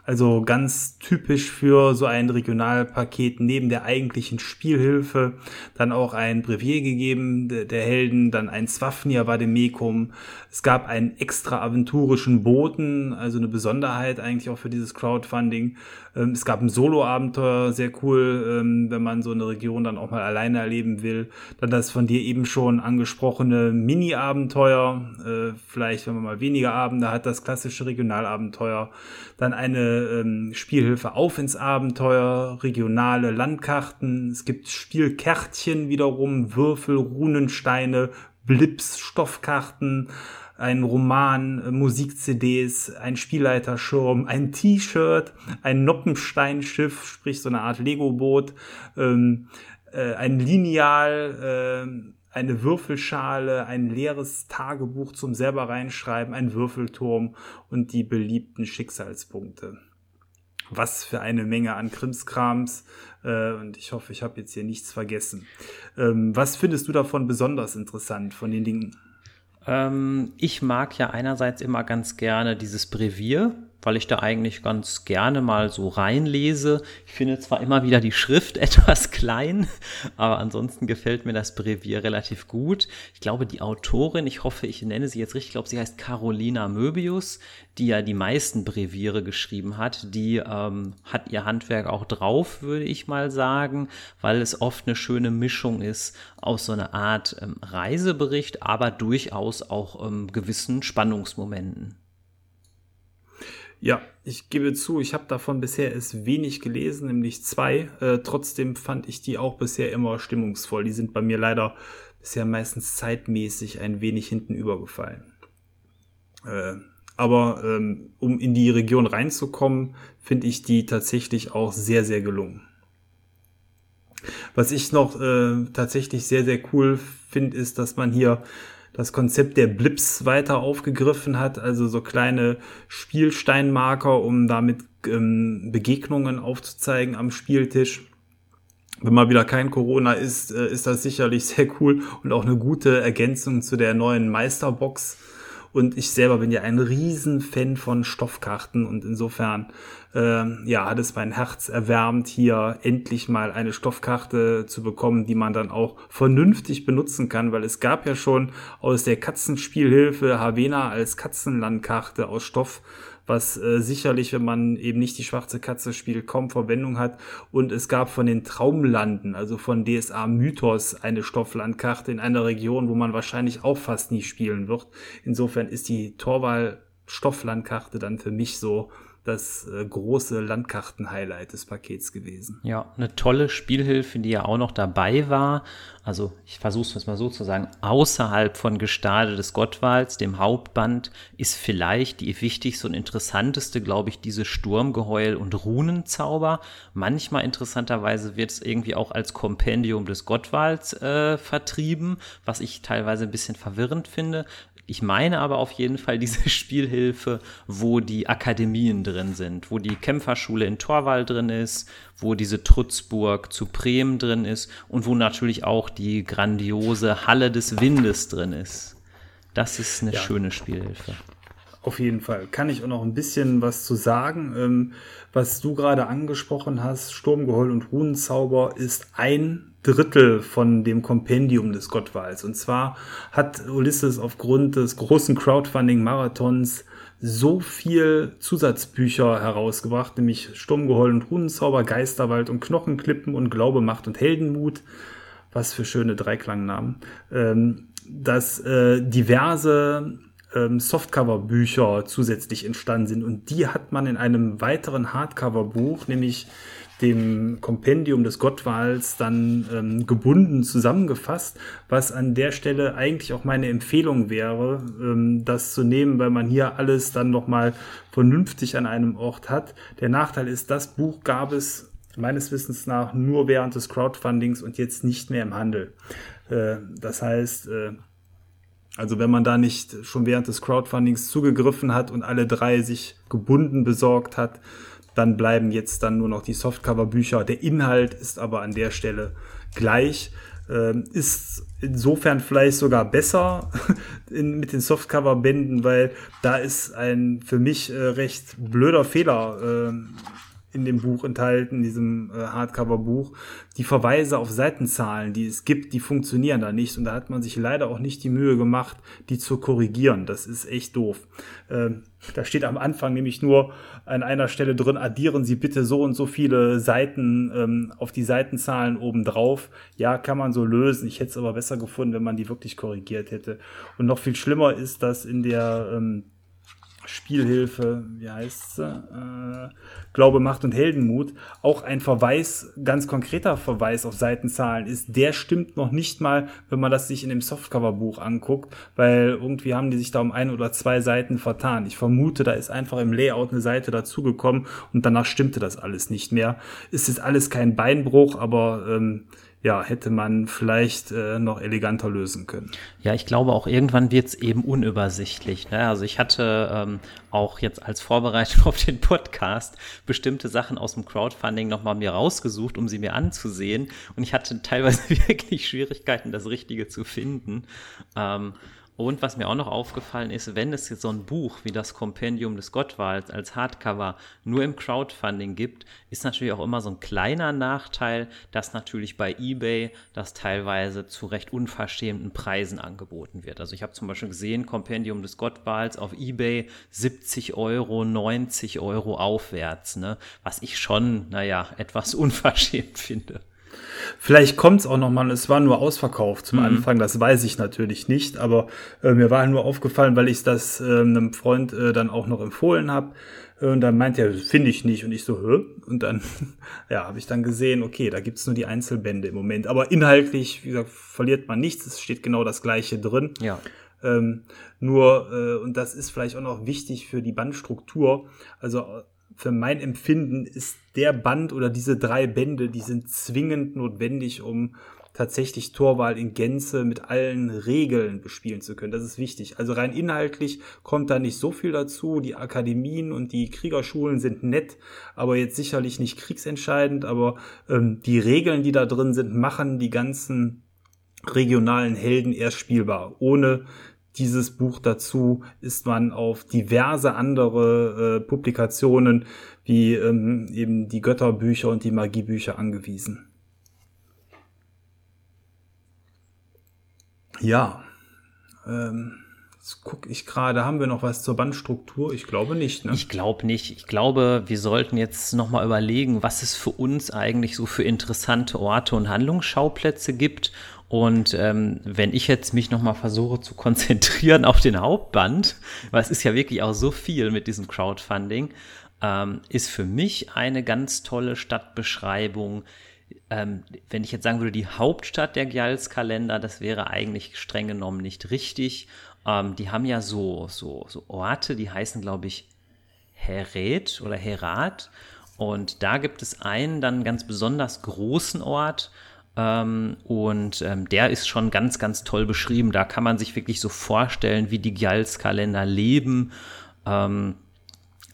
also ganz typisch für so ein Regionalpaket neben der eigentlichen Spielhilfe dann auch ein Brevier gegeben der Helden, dann ein Swafnir Vademecum. Es gab einen extra aventurischen Boten, also eine Besonderheit eigentlich auch für dieses Crowdfunding. Ähm, es gab ein Solo-Abenteuer, sehr cool, ähm, wenn man so eine Region dann auch mal alleine erleben will. Dann das von dir eben schon angesprochene Mini-Abenteuer, äh, vielleicht wenn man mal weniger Abende hat, das klassische Regionalabenteuer. Dann eine ähm, Spielhilfe auf ins Abenteuer, regionale Landkarten. Es gibt Spielkärtchen wiederum, Würfel, Runensteine, Blips, Stoffkarten ein Roman, äh, Musik-CDs, ein Spielleiterschirm, ein T-Shirt, ein Noppensteinschiff, sprich so eine Art Lego-Boot, ähm, äh, ein Lineal, äh, eine Würfelschale, ein leeres Tagebuch zum selber reinschreiben, ein Würfelturm und die beliebten Schicksalspunkte. Was für eine Menge an Krimskrams. Äh, und ich hoffe, ich habe jetzt hier nichts vergessen. Ähm, was findest du davon besonders interessant von den Dingen? Ähm, ich mag ja einerseits immer ganz gerne dieses Brevier, weil ich da eigentlich ganz gerne mal so reinlese. Ich finde zwar immer wieder die Schrift etwas klein, aber ansonsten gefällt mir das Brevier relativ gut. Ich glaube, die Autorin, ich hoffe, ich nenne sie jetzt richtig, ich glaube, sie heißt Carolina Möbius, die ja die meisten Breviere geschrieben hat. Die ähm, hat ihr Handwerk auch drauf, würde ich mal sagen, weil es oft eine schöne Mischung ist aus so einer Art ähm, Reisebericht, aber durchaus auch ähm, gewissen Spannungsmomenten. Ja, ich gebe zu, ich habe davon bisher es wenig gelesen, nämlich zwei. Äh, trotzdem fand ich die auch bisher immer stimmungsvoll. Die sind bei mir leider bisher meistens zeitmäßig ein wenig hinten übergefallen. Äh, aber ähm, um in die Region reinzukommen, finde ich die tatsächlich auch sehr, sehr gelungen. Was ich noch äh, tatsächlich sehr, sehr cool finde, ist, dass man hier das Konzept der Blips weiter aufgegriffen hat, also so kleine Spielsteinmarker, um damit ähm, Begegnungen aufzuzeigen am Spieltisch. Wenn mal wieder kein Corona ist, äh, ist das sicherlich sehr cool und auch eine gute Ergänzung zu der neuen Meisterbox. Und ich selber bin ja ein Riesenfan von Stoffkarten und insofern äh, ja, hat es mein Herz erwärmt, hier endlich mal eine Stoffkarte zu bekommen, die man dann auch vernünftig benutzen kann, weil es gab ja schon aus der Katzenspielhilfe Havena als Katzenlandkarte aus Stoff was äh, sicherlich, wenn man eben nicht die schwarze Katze spielt, kaum Verwendung hat. Und es gab von den Traumlanden, also von DSA Mythos, eine Stofflandkarte in einer Region, wo man wahrscheinlich auch fast nie spielen wird. Insofern ist die Torwahl Stofflandkarte dann für mich so das äh, große Landkarten-Highlight des Pakets gewesen. Ja, eine tolle Spielhilfe, die ja auch noch dabei war. Also ich versuche es mal so zu sagen, außerhalb von Gestade des Gottwalds, dem Hauptband, ist vielleicht die wichtigste und interessanteste, glaube ich, diese Sturmgeheul und Runenzauber. Manchmal interessanterweise wird es irgendwie auch als Kompendium des Gottwalds äh, vertrieben, was ich teilweise ein bisschen verwirrend finde. Ich meine aber auf jeden Fall diese Spielhilfe, wo die Akademien drin sind, wo die Kämpferschule in Torwall drin ist, wo diese Trutzburg zu Bremen drin ist und wo natürlich auch die grandiose Halle des Windes drin ist. Das ist eine ja. schöne Spielhilfe. Auf jeden Fall. Kann ich auch noch ein bisschen was zu sagen. Ähm, was du gerade angesprochen hast, Sturmgeheul und Runenzauber ist ein Drittel von dem Kompendium des Gottwals. Und zwar hat Ulysses aufgrund des großen Crowdfunding-Marathons so viel Zusatzbücher herausgebracht, nämlich Sturmgeheul und Runenzauber, Geisterwald und Knochenklippen und Glaube, Macht und Heldenmut. Was für schöne Dreiklangnamen. Ähm, dass äh, diverse ähm, Softcover-Bücher zusätzlich entstanden sind. Und die hat man in einem weiteren Hardcover-Buch, nämlich dem Kompendium des Gottwals dann ähm, gebunden zusammengefasst, was an der Stelle eigentlich auch meine Empfehlung wäre, ähm, das zu nehmen, weil man hier alles dann nochmal vernünftig an einem Ort hat. Der Nachteil ist, das Buch gab es meines Wissens nach nur während des Crowdfundings und jetzt nicht mehr im Handel. Äh, das heißt, äh, also wenn man da nicht schon während des Crowdfundings zugegriffen hat und alle drei sich gebunden besorgt hat, dann bleiben jetzt dann nur noch die Softcover-Bücher. Der Inhalt ist aber an der Stelle gleich. Ähm, ist insofern vielleicht sogar besser in, mit den Softcover-Bänden, weil da ist ein für mich äh, recht blöder Fehler äh, in dem Buch enthalten, in diesem äh, Hardcover-Buch. Die Verweise auf Seitenzahlen, die es gibt, die funktionieren da nicht. Und da hat man sich leider auch nicht die Mühe gemacht, die zu korrigieren. Das ist echt doof. Ähm, da steht am Anfang nämlich nur an einer Stelle drin, addieren Sie bitte so und so viele Seiten ähm, auf die Seitenzahlen oben drauf. Ja, kann man so lösen. Ich hätte es aber besser gefunden, wenn man die wirklich korrigiert hätte. Und noch viel schlimmer ist, dass in der ähm, Spielhilfe, wie heißt sie? Äh, Glaube, Macht und Heldenmut, auch ein Verweis, ganz konkreter Verweis auf Seitenzahlen ist, der stimmt noch nicht mal, wenn man das sich in dem Softcover-Buch anguckt, weil irgendwie haben die sich da um ein oder zwei Seiten vertan. Ich vermute, da ist einfach im Layout eine Seite dazugekommen und danach stimmte das alles nicht mehr. Ist jetzt alles kein Beinbruch, aber ähm, ja, hätte man vielleicht äh, noch eleganter lösen können. Ja, ich glaube auch irgendwann wird es eben unübersichtlich. Ne? Also ich hatte ähm, auch jetzt als Vorbereitung auf den Podcast bestimmte Sachen aus dem Crowdfunding nochmal mir rausgesucht, um sie mir anzusehen. Und ich hatte teilweise wirklich Schwierigkeiten, das Richtige zu finden. Ähm, Und was mir auch noch aufgefallen ist, wenn es so ein Buch wie das Kompendium des Gottwalds als Hardcover nur im Crowdfunding gibt, ist natürlich auch immer so ein kleiner Nachteil, dass natürlich bei eBay das teilweise zu recht unverschämten Preisen angeboten wird. Also ich habe zum Beispiel gesehen, Kompendium des Gottwalds auf eBay 70 Euro, 90 Euro aufwärts, ne? was ich schon, naja, etwas unverschämt finde. Vielleicht kommt es auch nochmal, es war nur ausverkauft zum mhm. Anfang, das weiß ich natürlich nicht, aber äh, mir war nur aufgefallen, weil ich das äh, einem Freund äh, dann auch noch empfohlen habe. Und dann meint er, finde ich nicht. Und ich so, hä? Und dann, ja, habe ich dann gesehen, okay, da gibt's nur die Einzelbände im Moment. Aber inhaltlich, wie gesagt, verliert man nichts. Es steht genau das Gleiche drin. Ja. Ähm, nur, äh, und das ist vielleicht auch noch wichtig für die Bandstruktur. Also für mein Empfinden ist der Band oder diese drei Bände, die sind zwingend notwendig, um tatsächlich Torwahl in Gänze mit allen Regeln bespielen zu können. Das ist wichtig. Also rein inhaltlich kommt da nicht so viel dazu. Die Akademien und die Kriegerschulen sind nett, aber jetzt sicherlich nicht kriegsentscheidend. Aber ähm, die Regeln, die da drin sind, machen die ganzen regionalen Helden erst spielbar. Ohne dieses Buch dazu ist man auf diverse andere äh, Publikationen wie ähm, eben die Götterbücher und die Magiebücher angewiesen. Ja, ähm, jetzt gucke ich gerade, haben wir noch was zur Bandstruktur? Ich glaube nicht. Ne? Ich glaube nicht. Ich glaube, wir sollten jetzt noch mal überlegen, was es für uns eigentlich so für interessante Orte und Handlungsschauplätze gibt und ähm, wenn ich jetzt mich nochmal versuche zu konzentrieren auf den Hauptband, weil es ist ja wirklich auch so viel mit diesem Crowdfunding, ähm, ist für mich eine ganz tolle Stadtbeschreibung. Ähm, wenn ich jetzt sagen würde, die Hauptstadt der Gjalskalender, das wäre eigentlich streng genommen nicht richtig. Ähm, die haben ja so, so, so Orte, die heißen, glaube ich, Heret oder Herat. Und da gibt es einen dann ganz besonders großen Ort, ähm, und ähm, der ist schon ganz, ganz toll beschrieben. Da kann man sich wirklich so vorstellen, wie die Gjalskalender leben. Ähm,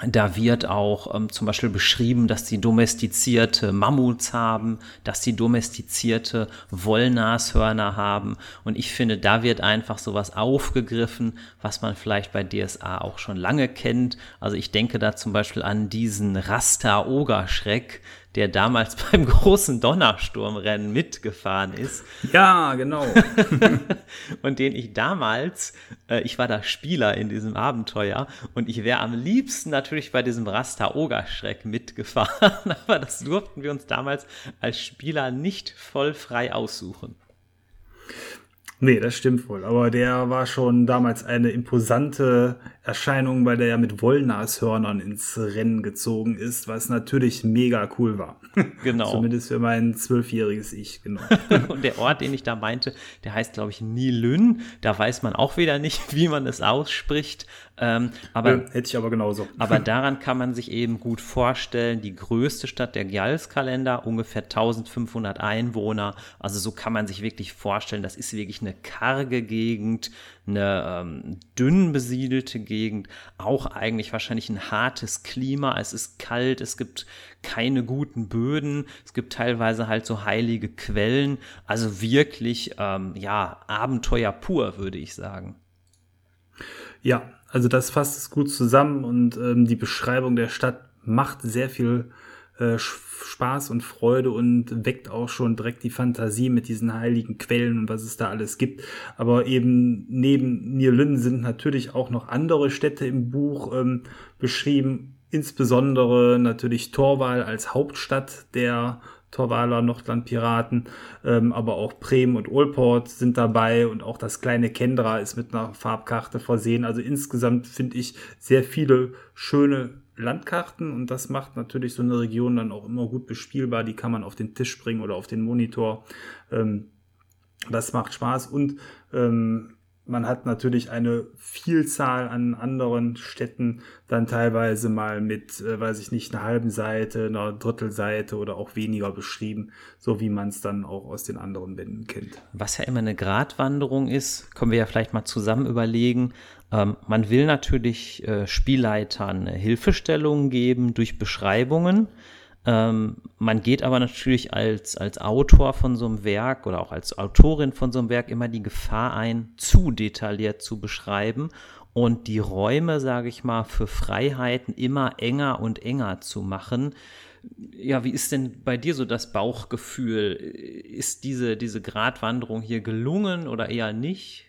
da wird auch ähm, zum Beispiel beschrieben, dass sie domestizierte Mammuts haben, dass sie domestizierte Wollnashörner haben. Und ich finde, da wird einfach sowas aufgegriffen, was man vielleicht bei DSA auch schon lange kennt. Also ich denke da zum Beispiel an diesen Rasta-Ogerschreck, der damals beim großen Donnersturmrennen mitgefahren ist. Ja, genau. und den ich damals, äh, ich war da Spieler in diesem Abenteuer und ich wäre am liebsten natürlich bei diesem Rasta Ogerschreck mitgefahren, aber das durften wir uns damals als Spieler nicht voll frei aussuchen. Nee, das stimmt wohl. Aber der war schon damals eine imposante Erscheinung, weil der ja mit Wollnashörnern ins Rennen gezogen ist, was natürlich mega cool war. Genau. Zumindest für mein zwölfjähriges Ich, genau. Und der Ort, den ich da meinte, der heißt, glaube ich, Nilün. Da weiß man auch wieder nicht, wie man es ausspricht. Ähm, aber, ja, hätte ich aber genauso. Aber daran kann man sich eben gut vorstellen, die größte Stadt der Gjalskalender, ungefähr 1500 Einwohner. Also so kann man sich wirklich vorstellen, das ist wirklich eine karge Gegend, eine ähm, dünn besiedelte Gegend, auch eigentlich wahrscheinlich ein hartes Klima. Es ist kalt, es gibt keine guten Böden, es gibt teilweise halt so heilige Quellen. Also wirklich, ähm, ja, Abenteuer pur, würde ich sagen. Ja, also das fasst es gut zusammen und ähm, die Beschreibung der Stadt macht sehr viel äh, Spaß und Freude und weckt auch schon direkt die Fantasie mit diesen heiligen Quellen und was es da alles gibt. Aber eben neben Nierlün sind natürlich auch noch andere Städte im Buch ähm, beschrieben, insbesondere natürlich Torwal als Hauptstadt der Torwaler Nordlandpiraten, ähm, aber auch Bremen und Olport sind dabei und auch das kleine Kendra ist mit einer Farbkarte versehen. Also insgesamt finde ich sehr viele schöne Landkarten und das macht natürlich so eine Region dann auch immer gut bespielbar. Die kann man auf den Tisch bringen oder auf den Monitor. Ähm, das macht Spaß und ähm, man hat natürlich eine Vielzahl an anderen Städten dann teilweise mal mit, äh, weiß ich nicht, einer halben Seite, einer Drittelseite oder auch weniger beschrieben, so wie man es dann auch aus den anderen Bänden kennt. Was ja immer eine Gratwanderung ist, können wir ja vielleicht mal zusammen überlegen. Ähm, man will natürlich äh, Spielleitern Hilfestellungen geben durch Beschreibungen. Ähm, man geht aber natürlich als, als Autor von so einem Werk oder auch als Autorin von so einem Werk immer die Gefahr ein, zu detailliert zu beschreiben und die Räume, sage ich mal, für Freiheiten immer enger und enger zu machen. Ja, wie ist denn bei dir so das Bauchgefühl? Ist diese, diese Gratwanderung hier gelungen oder eher nicht?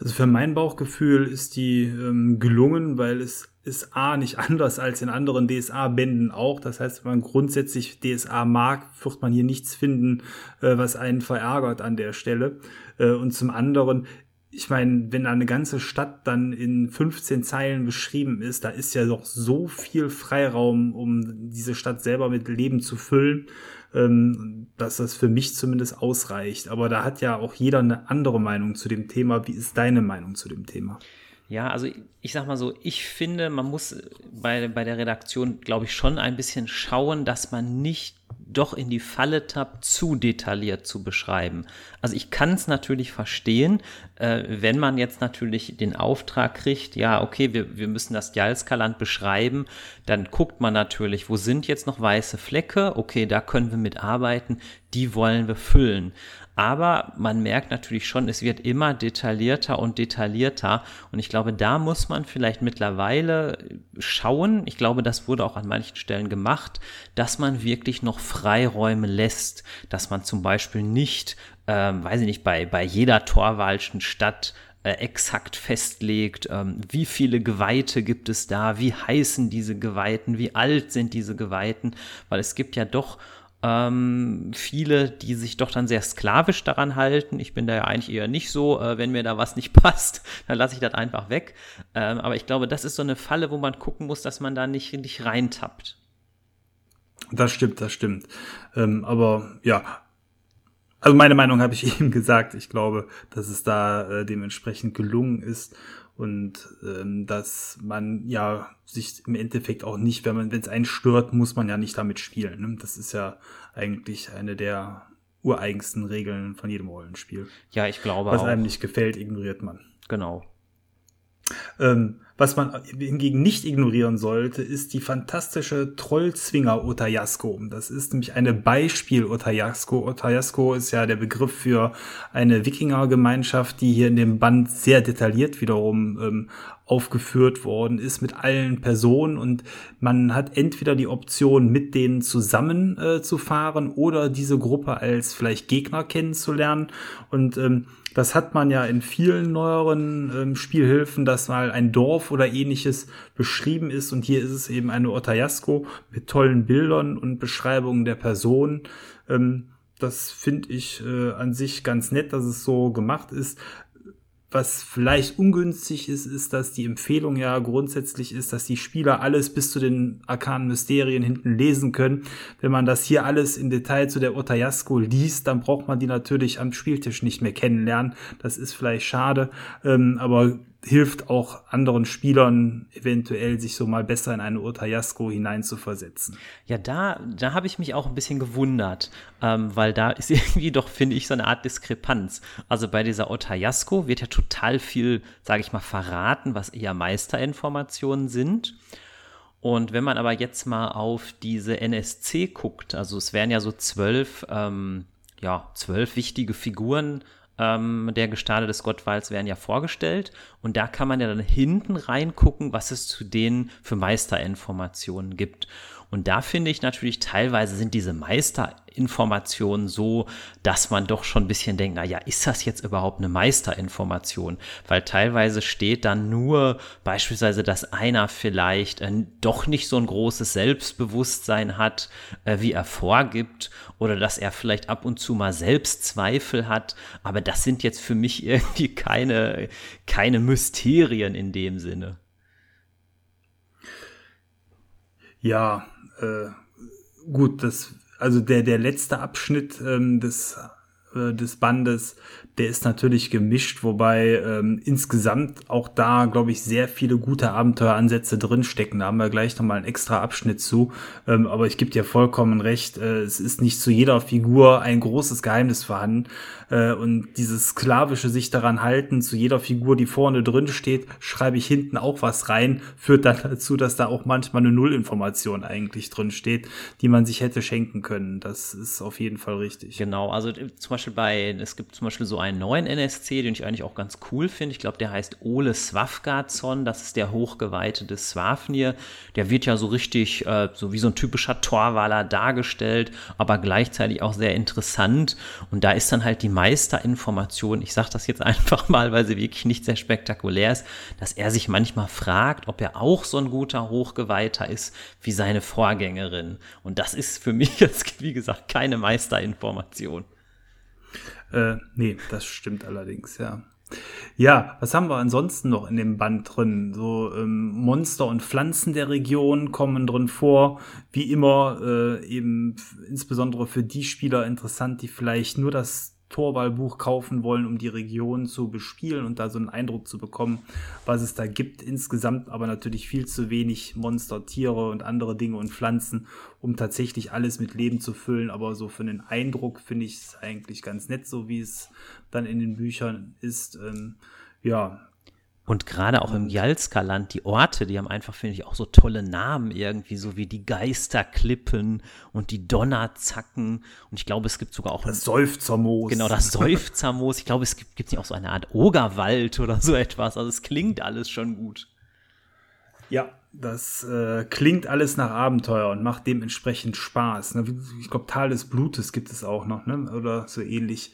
Also für mein Bauchgefühl ist die ähm, gelungen, weil es ist A nicht anders als in anderen DSA-Bänden auch. Das heißt, wenn man grundsätzlich DSA mag, wird man hier nichts finden, äh, was einen verärgert an der Stelle. Äh, und zum anderen ich meine, wenn eine ganze Stadt dann in 15 Zeilen beschrieben ist, da ist ja doch so viel Freiraum, um diese Stadt selber mit Leben zu füllen, ähm, dass das für mich zumindest ausreicht. Aber da hat ja auch jeder eine andere Meinung zu dem Thema. Wie ist deine Meinung zu dem Thema? Ja, also ich sag mal so, ich finde, man muss bei, bei der Redaktion, glaube ich, schon ein bisschen schauen, dass man nicht doch in die Falle tappt, zu detailliert zu beschreiben. Also ich kann es natürlich verstehen, äh, wenn man jetzt natürlich den Auftrag kriegt, ja, okay, wir, wir müssen das Jalskaland beschreiben, dann guckt man natürlich, wo sind jetzt noch weiße Flecke, okay, da können wir mitarbeiten, die wollen wir füllen. Aber man merkt natürlich schon, es wird immer detaillierter und detaillierter. Und ich glaube, da muss man vielleicht mittlerweile schauen. Ich glaube, das wurde auch an manchen Stellen gemacht, dass man wirklich noch Freiräume lässt. Dass man zum Beispiel nicht, ähm, weiß ich nicht, bei, bei jeder torwalschen Stadt äh, exakt festlegt, ähm, wie viele Geweihte gibt es da, wie heißen diese Geweihten, wie alt sind diese Geweihten, weil es gibt ja doch ähm, viele, die sich doch dann sehr sklavisch daran halten. Ich bin da ja eigentlich eher nicht so. Äh, wenn mir da was nicht passt, dann lasse ich das einfach weg. Ähm, aber ich glaube, das ist so eine Falle, wo man gucken muss, dass man da nicht, nicht reintappt. Das stimmt, das stimmt. Ähm, aber ja, also meine Meinung habe ich eben gesagt. Ich glaube, dass es da äh, dementsprechend gelungen ist und ähm, dass man ja sich im Endeffekt auch nicht, wenn man, wenn es einen stört, muss man ja nicht damit spielen. Ne? Das ist ja eigentlich eine der ureigensten Regeln von jedem Rollenspiel. Ja, ich glaube Was auch. einem nicht gefällt, ignoriert man. Genau. Ähm, was man hingegen nicht ignorieren sollte, ist die fantastische Trollzwinger Otayasko. Das ist nämlich eine Beispiel Otayasko. Otayasko ist ja der Begriff für eine Wikingergemeinschaft, die hier in dem Band sehr detailliert wiederum ähm, aufgeführt worden ist mit allen Personen und man hat entweder die Option, mit denen zusammen äh, zu fahren oder diese Gruppe als vielleicht Gegner kennenzulernen und ähm, das hat man ja in vielen neueren ähm, Spielhilfen, dass mal ein Dorf oder ähnliches beschrieben ist. Und hier ist es eben eine Otayasko mit tollen Bildern und Beschreibungen der Person. Ähm, das finde ich äh, an sich ganz nett, dass es so gemacht ist. Was vielleicht ungünstig ist, ist, dass die Empfehlung ja grundsätzlich ist, dass die Spieler alles bis zu den arkanen Mysterien hinten lesen können. Wenn man das hier alles im Detail zu der Otayasko liest, dann braucht man die natürlich am Spieltisch nicht mehr kennenlernen. Das ist vielleicht schade, ähm, aber hilft auch anderen Spielern eventuell, sich so mal besser in eine Otayasko hineinzuversetzen. Ja, da, da habe ich mich auch ein bisschen gewundert, ähm, weil da ist irgendwie doch, finde ich, so eine Art Diskrepanz. Also bei dieser Otayasko wird ja total viel, sage ich mal, verraten, was eher Meisterinformationen sind. Und wenn man aber jetzt mal auf diese NSC guckt, also es wären ja so zwölf, ähm, ja, zwölf wichtige Figuren ähm, der Gestade des Gottwalds werden ja vorgestellt und da kann man ja dann hinten reingucken, was es zu denen für Meisterinformationen gibt. Und da finde ich natürlich, teilweise sind diese Meisterinformationen so, dass man doch schon ein bisschen denkt, na ja, ist das jetzt überhaupt eine Meisterinformation? Weil teilweise steht dann nur beispielsweise, dass einer vielleicht äh, doch nicht so ein großes Selbstbewusstsein hat, äh, wie er vorgibt, oder dass er vielleicht ab und zu mal Selbstzweifel hat. Aber das sind jetzt für mich irgendwie keine, keine Mysterien in dem Sinne. Ja, äh, gut, das, also der, der letzte Abschnitt ähm, des äh, des Bandes, der ist natürlich gemischt, wobei ähm, insgesamt auch da, glaube ich, sehr viele gute Abenteueransätze drinstecken. Da haben wir gleich nochmal einen extra Abschnitt zu. Ähm, aber ich gebe dir vollkommen recht, äh, es ist nicht zu jeder Figur ein großes Geheimnis vorhanden. Äh, und dieses sklavische sich daran halten, zu jeder Figur, die vorne drin steht, schreibe ich hinten auch was rein, führt dann dazu, dass da auch manchmal eine Nullinformation eigentlich drin steht, die man sich hätte schenken können. Das ist auf jeden Fall richtig. Genau, also äh, zum Beispiel bei, es gibt zum Beispiel so einen neuen NSC, den ich eigentlich auch ganz cool finde. Ich glaube, der heißt Ole Swafgardsson. Das ist der Hochgeweihte des Swafnir. Der wird ja so richtig, äh, so wie so ein typischer Torwaler dargestellt, aber gleichzeitig auch sehr interessant. Und da ist dann halt die Meisterinformation, ich sage das jetzt einfach mal, weil sie wirklich nicht sehr spektakulär ist, dass er sich manchmal fragt, ob er auch so ein guter Hochgeweihter ist wie seine Vorgängerin. Und das ist für mich jetzt, wie gesagt, keine Meisterinformation. Äh, nee, das stimmt allerdings, ja. Ja, was haben wir ansonsten noch in dem Band drin? So ähm, Monster und Pflanzen der Region kommen drin vor. Wie immer äh, eben insbesondere für die Spieler interessant, die vielleicht nur das Torwahlbuch kaufen wollen, um die Region zu bespielen und da so einen Eindruck zu bekommen, was es da gibt. Insgesamt aber natürlich viel zu wenig Monster, Tiere und andere Dinge und Pflanzen, um tatsächlich alles mit Leben zu füllen. Aber so für den Eindruck finde ich es eigentlich ganz nett, so wie es dann in den Büchern ist. Ähm, ja, und gerade auch im Jalska-Land, die Orte, die haben einfach, finde ich, auch so tolle Namen irgendwie, so wie die Geisterklippen und die Donnerzacken. Und ich glaube, es gibt sogar auch. Das Seufzermoos. Genau, das Seufzermoos. Ich glaube, es gibt, gibt nicht auch so eine Art Ogerwald oder so etwas. Also es klingt alles schon gut. Ja, das äh, klingt alles nach Abenteuer und macht dementsprechend Spaß. Ne? Ich glaube, Tal des Blutes gibt es auch noch, ne? Oder so ähnlich.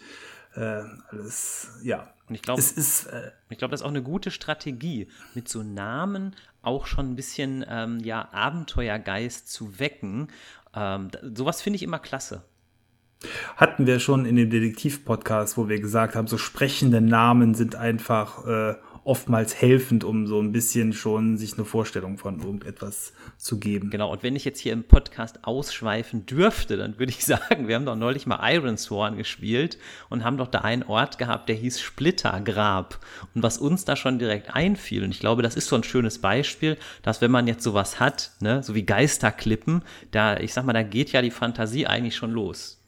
Äh, alles, ja, und ich glaube, äh, ich glaube, das ist auch eine gute Strategie, mit so Namen auch schon ein bisschen ähm, ja, Abenteuergeist zu wecken. Ähm, sowas finde ich immer klasse. Hatten wir schon in dem Detektiv-Podcast, wo wir gesagt haben, so sprechende Namen sind einfach äh, oftmals helfend, um so ein bisschen schon sich eine Vorstellung von irgendetwas zu geben. Genau, und wenn ich jetzt hier im Podcast ausschweifen dürfte, dann würde ich sagen, wir haben doch neulich mal Iron Sworn gespielt und haben doch da einen Ort gehabt, der hieß Splittergrab. Und was uns da schon direkt einfiel, und ich glaube, das ist so ein schönes Beispiel, dass wenn man jetzt sowas hat, ne, so wie Geisterklippen, da, ich sag mal, da geht ja die Fantasie eigentlich schon los.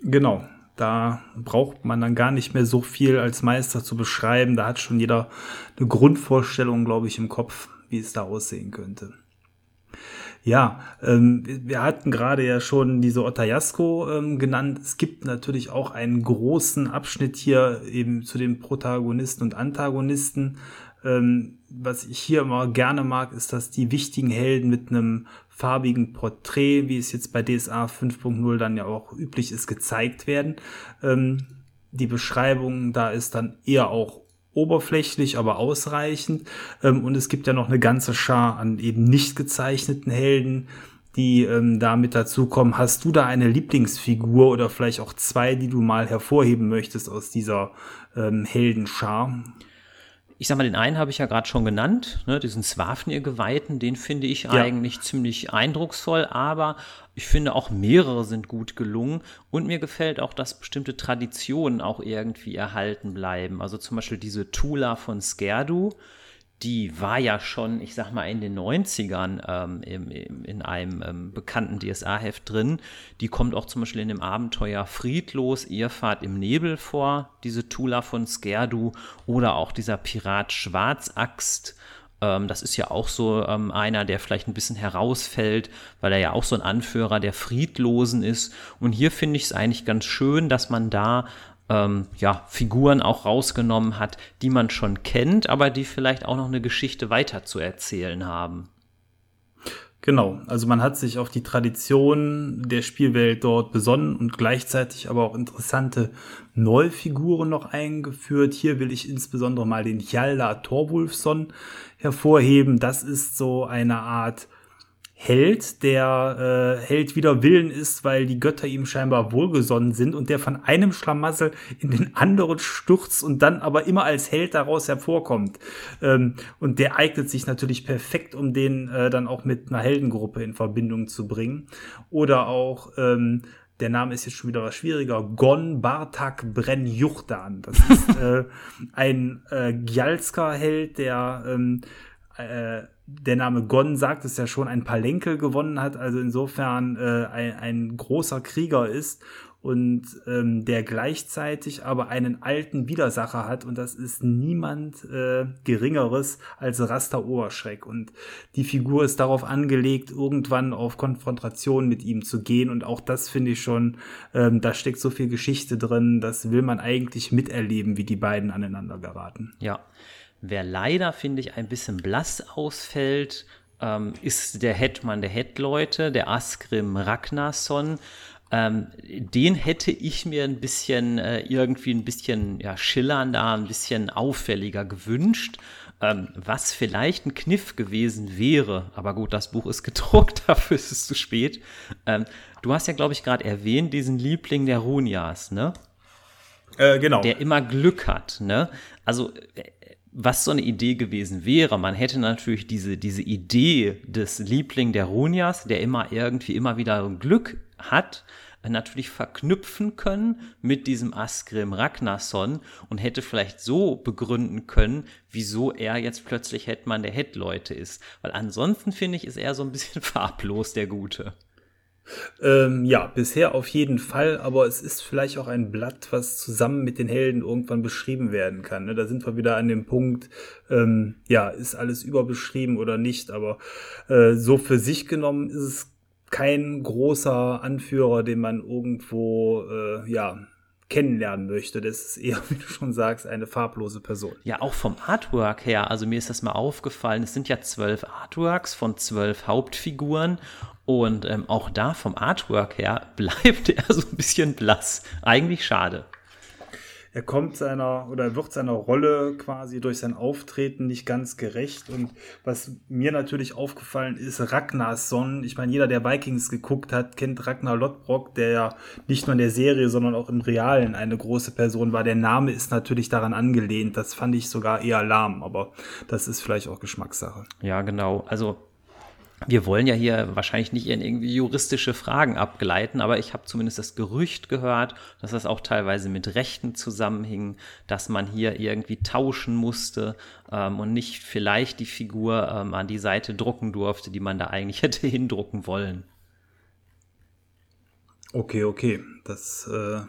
Genau, da braucht man dann gar nicht mehr so viel als Meister zu beschreiben. Da hat schon jeder eine Grundvorstellung, glaube ich, im Kopf, wie es da aussehen könnte. Ja, ähm, wir hatten gerade ja schon diese Otayasko ähm, genannt. Es gibt natürlich auch einen großen Abschnitt hier eben zu den Protagonisten und Antagonisten. Ähm, was ich hier immer gerne mag, ist, dass die wichtigen Helden mit einem farbigen Porträt, wie es jetzt bei DSA 5.0 dann ja auch üblich ist, gezeigt werden. Ähm, die Beschreibung da ist dann eher auch oberflächlich, aber ausreichend. Ähm, und es gibt ja noch eine ganze Schar an eben nicht gezeichneten Helden, die ähm, da mit dazukommen. Hast du da eine Lieblingsfigur oder vielleicht auch zwei, die du mal hervorheben möchtest aus dieser ähm, Heldenschar? Ich sag mal, den einen habe ich ja gerade schon genannt, ne, diesen Swafnir-Geweihten, den finde ich ja. eigentlich ziemlich eindrucksvoll, aber ich finde auch mehrere sind gut gelungen und mir gefällt auch, dass bestimmte Traditionen auch irgendwie erhalten bleiben. Also zum Beispiel diese Tula von Skerdu, die war ja schon, ich sag mal, in den 90ern ähm, im, im, in einem ähm, bekannten DSA-Heft drin. Die kommt auch zum Beispiel in dem Abenteuer Friedlos, Irrfahrt im Nebel vor, diese Tula von Skerdu oder auch dieser Pirat Schwarzaxt. Ähm, das ist ja auch so ähm, einer, der vielleicht ein bisschen herausfällt, weil er ja auch so ein Anführer der Friedlosen ist. Und hier finde ich es eigentlich ganz schön, dass man da ähm, ja, Figuren auch rausgenommen hat, die man schon kennt, aber die vielleicht auch noch eine Geschichte weiter zu erzählen haben. Genau, also man hat sich auf die Tradition der Spielwelt dort besonnen und gleichzeitig aber auch interessante Neufiguren noch eingeführt. Hier will ich insbesondere mal den Hjalda Thorwulfsson hervorheben. Das ist so eine Art Held, der äh, Held wider Willen ist, weil die Götter ihm scheinbar wohlgesonnen sind und der von einem Schlamassel in den anderen stürzt und dann aber immer als Held daraus hervorkommt. Ähm, und der eignet sich natürlich perfekt, um den äh, dann auch mit einer Heldengruppe in Verbindung zu bringen. Oder auch ähm, der Name ist jetzt schon wieder was schwieriger, Gon Bartak Brenjuchtan. Das ist äh, ein äh, Gjalsker-Held, der ähm, äh, der Name Gon sagt es ja schon, ein Palenkel gewonnen hat, also insofern äh, ein, ein großer Krieger ist und ähm, der gleichzeitig aber einen alten Widersacher hat und das ist niemand äh, geringeres als Raster Oberschreck. Und die Figur ist darauf angelegt, irgendwann auf Konfrontation mit ihm zu gehen. Und auch das finde ich schon, ähm, da steckt so viel Geschichte drin, das will man eigentlich miterleben, wie die beiden aneinander geraten. Ja, Wer leider, finde ich, ein bisschen blass ausfällt, ähm, ist der Hetman der Head-Leute, der Askrim Ragnarsson. Ähm, den hätte ich mir ein bisschen äh, irgendwie ein bisschen ja, schillernder, ein bisschen auffälliger gewünscht. Ähm, was vielleicht ein Kniff gewesen wäre. Aber gut, das Buch ist gedruckt, dafür ist es zu spät. Ähm, du hast ja, glaube ich, gerade erwähnt, diesen Liebling der Runjas, ne? Äh, genau. Der immer Glück hat, ne? Also äh, was so eine Idee gewesen wäre. Man hätte natürlich diese, diese Idee des Liebling der Runjas, der immer irgendwie immer wieder Glück hat, natürlich verknüpfen können mit diesem Asgrim Ragnarsson und hätte vielleicht so begründen können, wieso er jetzt plötzlich Hetman der Head-Leute ist. Weil ansonsten finde ich, ist er so ein bisschen farblos, der Gute. Ähm, ja, bisher auf jeden Fall, aber es ist vielleicht auch ein Blatt, was zusammen mit den Helden irgendwann beschrieben werden kann. Ne? Da sind wir wieder an dem Punkt, ähm, ja, ist alles überbeschrieben oder nicht, aber äh, so für sich genommen ist es kein großer Anführer, den man irgendwo, äh, ja, kennenlernen möchte. Das ist eher, wie du schon sagst, eine farblose Person. Ja, auch vom Artwork her. Also mir ist das mal aufgefallen. Es sind ja zwölf Artworks von zwölf Hauptfiguren und ähm, auch da vom Artwork her bleibt er so ein bisschen blass. Eigentlich schade. Er kommt seiner oder wird seiner Rolle quasi durch sein Auftreten nicht ganz gerecht. Und was mir natürlich aufgefallen ist, Ragnarsson. Ich meine, jeder, der Vikings geguckt hat, kennt Ragnar Lodbrok, der ja nicht nur in der Serie, sondern auch im Realen eine große Person war. Der Name ist natürlich daran angelehnt. Das fand ich sogar eher lahm, aber das ist vielleicht auch Geschmackssache. Ja, genau. Also wir wollen ja hier wahrscheinlich nicht in irgendwie juristische Fragen abgleiten, aber ich habe zumindest das Gerücht gehört, dass das auch teilweise mit Rechten zusammenhing, dass man hier irgendwie tauschen musste ähm, und nicht vielleicht die Figur ähm, an die Seite drucken durfte, die man da eigentlich hätte hindrucken wollen. Okay, okay. Das äh,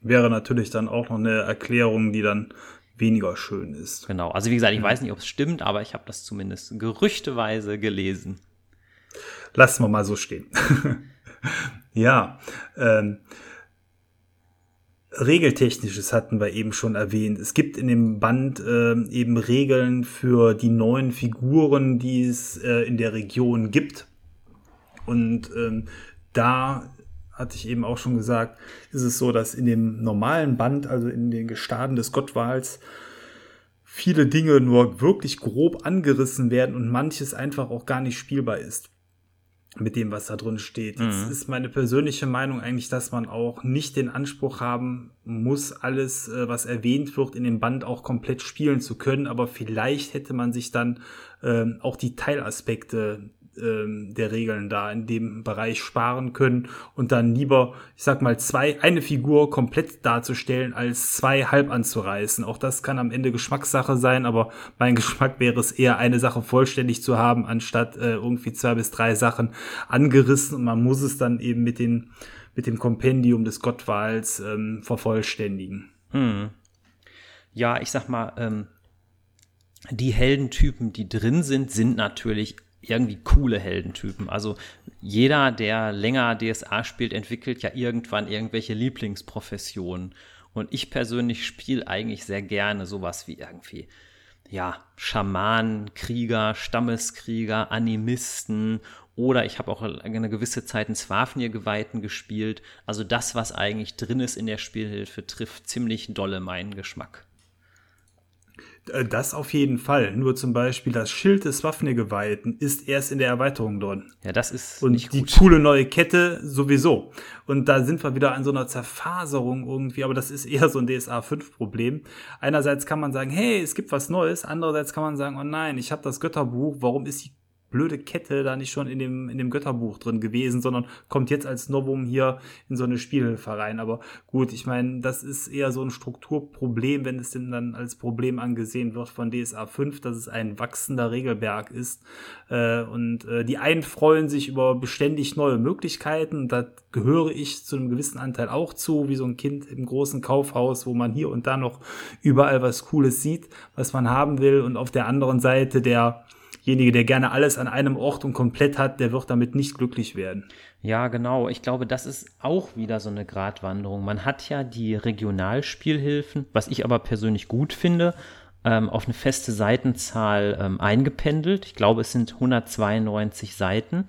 wäre natürlich dann auch noch eine Erklärung, die dann weniger schön ist. Genau. Also wie gesagt, ich weiß nicht, ob es stimmt, aber ich habe das zumindest gerüchteweise gelesen. Lassen wir mal so stehen. ja, ähm, Regeltechnisches hatten wir eben schon erwähnt. Es gibt in dem Band äh, eben Regeln für die neuen Figuren, die es äh, in der Region gibt. Und ähm, da hatte ich eben auch schon gesagt, ist es so, dass in dem normalen Band, also in den Gestaden des Gottwals, viele Dinge nur wirklich grob angerissen werden und manches einfach auch gar nicht spielbar ist mit dem, was da drin steht. Mhm. Jetzt ist meine persönliche Meinung eigentlich, dass man auch nicht den Anspruch haben muss, alles, äh, was erwähnt wird, in dem Band auch komplett spielen zu können. Aber vielleicht hätte man sich dann ähm, auch die Teilaspekte ähm, der Regeln da in dem Bereich sparen können und dann lieber, ich sag mal, zwei, eine Figur komplett darzustellen, als zwei halb anzureißen. Auch das kann am Ende Geschmackssache sein, aber mein Geschmack wäre es eher, eine Sache vollständig zu haben, anstatt äh, irgendwie zwei bis drei Sachen angerissen und man muss es dann eben mit den mit dem Kompendium des Gottwals ähm, vervollständigen. Hm. Ja, ich sag mal, ähm, die Heldentypen, die drin sind, sind natürlich irgendwie coole Heldentypen. Also jeder, der länger DSA spielt, entwickelt ja irgendwann irgendwelche Lieblingsprofessionen. Und ich persönlich spiele eigentlich sehr gerne sowas wie irgendwie, ja, Schamanen, Krieger, Stammeskrieger, Animisten oder ich habe auch eine gewisse Zeit einen Swafnir-Geweihten gespielt. Also das, was eigentlich drin ist in der Spielhilfe, trifft ziemlich dolle meinen Geschmack. Äh, das auf jeden Fall. Nur zum Beispiel das Schild des Waffengeweihten ist erst in der Erweiterung drin. Ja, das ist und nicht gut. die coole neue Kette sowieso. Und da sind wir wieder an so einer Zerfaserung irgendwie, aber das ist eher so ein DSA 5 Problem. Einerseits kann man sagen, hey, es gibt was Neues, andererseits kann man sagen, oh nein, ich habe das Götterbuch, warum ist die blöde Kette da nicht schon in dem, in dem Götterbuch drin gewesen, sondern kommt jetzt als Novum hier in so eine Spielhilfe rein. Aber gut, ich meine, das ist eher so ein Strukturproblem, wenn es denn dann als Problem angesehen wird von DSA 5, dass es ein wachsender Regelberg ist. Äh, und äh, die einen freuen sich über beständig neue Möglichkeiten. Da gehöre ich zu einem gewissen Anteil auch zu, wie so ein Kind im großen Kaufhaus, wo man hier und da noch überall was Cooles sieht, was man haben will. Und auf der anderen Seite derjenige, der gerne alles an einem Ort und komplett hat, der wird damit nicht glücklich werden. Ja, genau. Ich glaube, das ist auch wieder so eine Gratwanderung. Man hat ja die Regionalspielhilfen, was ich aber persönlich gut finde, ähm, auf eine feste Seitenzahl ähm, eingependelt. Ich glaube, es sind 192 Seiten.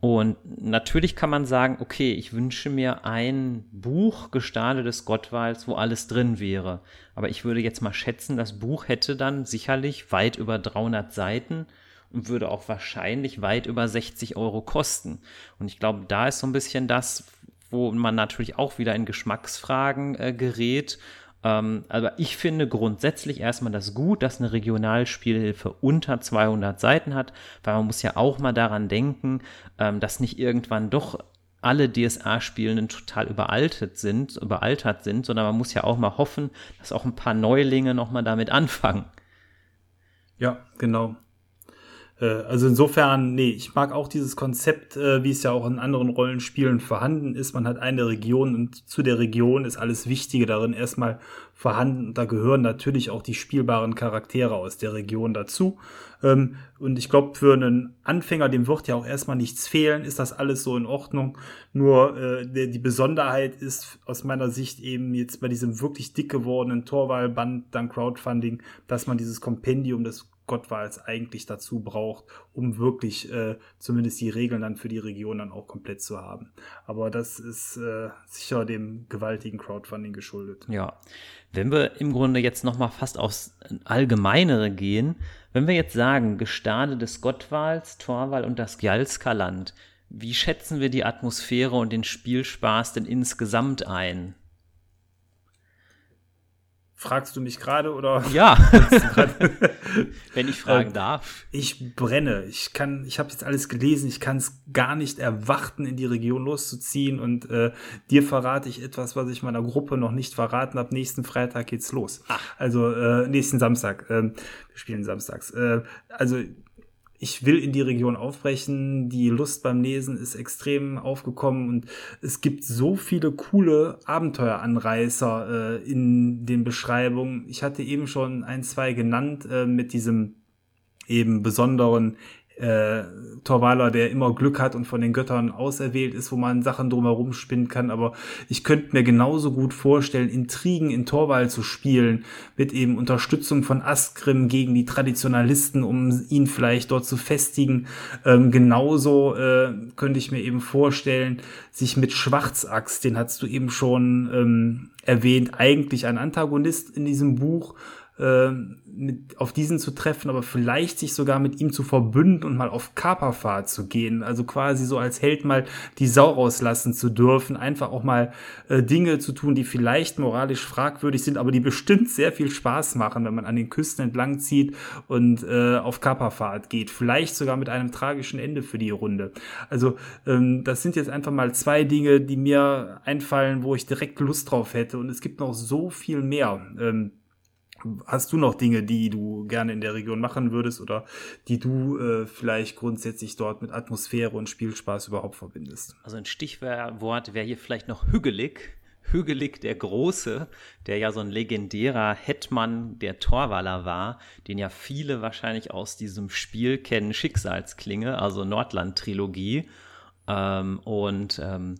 Und natürlich kann man sagen, okay, ich wünsche mir ein Buch Gestade des Gottwalds, wo alles drin wäre. Aber ich würde jetzt mal schätzen, das Buch hätte dann sicherlich weit über 300 Seiten und würde auch wahrscheinlich weit über 60 Euro kosten. Und ich glaube, da ist so ein bisschen das, wo man natürlich auch wieder in Geschmacksfragen äh, gerät ähm, aber ich finde grundsätzlich erstmal das gut, dass eine Regionalspielhilfe unter 200 Seiten hat, weil man muss ja auch mal daran denken, ähm, dass nicht irgendwann doch alle DSA-Spielenden total überaltet sind, überaltert sind, sondern man muss ja auch mal hoffen, dass auch ein paar Neulinge nochmal damit anfangen. Ja, genau. Äh, also insofern, nee, ich mag auch dieses Konzept, äh, wie es ja auch in anderen Rollenspielen vorhanden ist. Man hat eine Region und zu der Region ist alles Wichtige darin erstmal vorhanden. Da gehören natürlich auch die spielbaren Charaktere aus der Region dazu. Ähm, und ich glaube, für einen Anfänger, dem wird ja auch erstmal nichts fehlen, ist das alles so in Ordnung. Nur äh, die Besonderheit ist aus meiner Sicht eben jetzt bei diesem wirklich dick gewordenen Torwahlband dank Crowdfunding, dass man dieses Kompendium des Gott war es eigentlich dazu braucht, um wirklich äh, zumindest die Regeln dann für die Region dann auch komplett zu haben. Aber das ist äh, sicher dem gewaltigen Crowdfunding geschuldet. Ja, wenn wir im Grunde jetzt noch mal fast aufs Allgemeinere gehen, wenn wir jetzt sagen, Gestade des Gottwals, Torwal und das Gjalska-Land, wie schätzen wir die Atmosphäre und den Spielspaß denn insgesamt ein? Fragst du mich gerade oder? Ja. Wenn ich fragen äh, darf. Ich brenne. Ich kann, ich habe jetzt alles gelesen. Ich kann es gar nicht erwarten, in die Region loszuziehen. Und äh, dir verrate ich etwas, was ich meiner Gruppe noch nicht verraten habe. Nächsten Freitag geht's los. Ach. Also äh, nächsten Samstag. Äh, wir spielen samstags. Äh, also ich will in die Region aufbrechen. Die Lust beim Lesen ist extrem aufgekommen und es gibt so viele coole Abenteueranreißer äh, in den Beschreibungen. Ich hatte eben schon ein, zwei genannt äh, mit diesem eben besonderen äh, Torwaler, der immer Glück hat und von den Göttern auserwählt ist, wo man Sachen drumherum spinnen kann. Aber ich könnte mir genauso gut vorstellen, Intrigen in Torwal zu spielen, mit eben Unterstützung von Askrim gegen die Traditionalisten, um ihn vielleicht dort zu festigen. Ähm, genauso äh, könnte ich mir eben vorstellen, sich mit Schwarzaxt, den hast du eben schon ähm, erwähnt, eigentlich ein Antagonist in diesem Buch, äh, mit, auf diesen zu treffen, aber vielleicht sich sogar mit ihm zu verbünden und mal auf Kaperfahrt zu gehen. Also quasi so als Held mal die Sau rauslassen zu dürfen, einfach auch mal äh, Dinge zu tun, die vielleicht moralisch fragwürdig sind, aber die bestimmt sehr viel Spaß machen, wenn man an den Küsten entlang zieht und äh, auf Kaperfahrt geht. Vielleicht sogar mit einem tragischen Ende für die Runde. Also ähm, das sind jetzt einfach mal zwei Dinge, die mir einfallen, wo ich direkt Lust drauf hätte. Und es gibt noch so viel mehr. Ähm, Hast du noch Dinge, die du gerne in der Region machen würdest oder die du äh, vielleicht grundsätzlich dort mit Atmosphäre und Spielspaß überhaupt verbindest? Also ein Stichwort wäre hier vielleicht noch Hügelig. Hügelig der Große, der ja so ein legendärer Hetman der Torwaller war, den ja viele wahrscheinlich aus diesem Spiel kennen, Schicksalsklinge, also Nordland-Trilogie. Ähm, und ähm,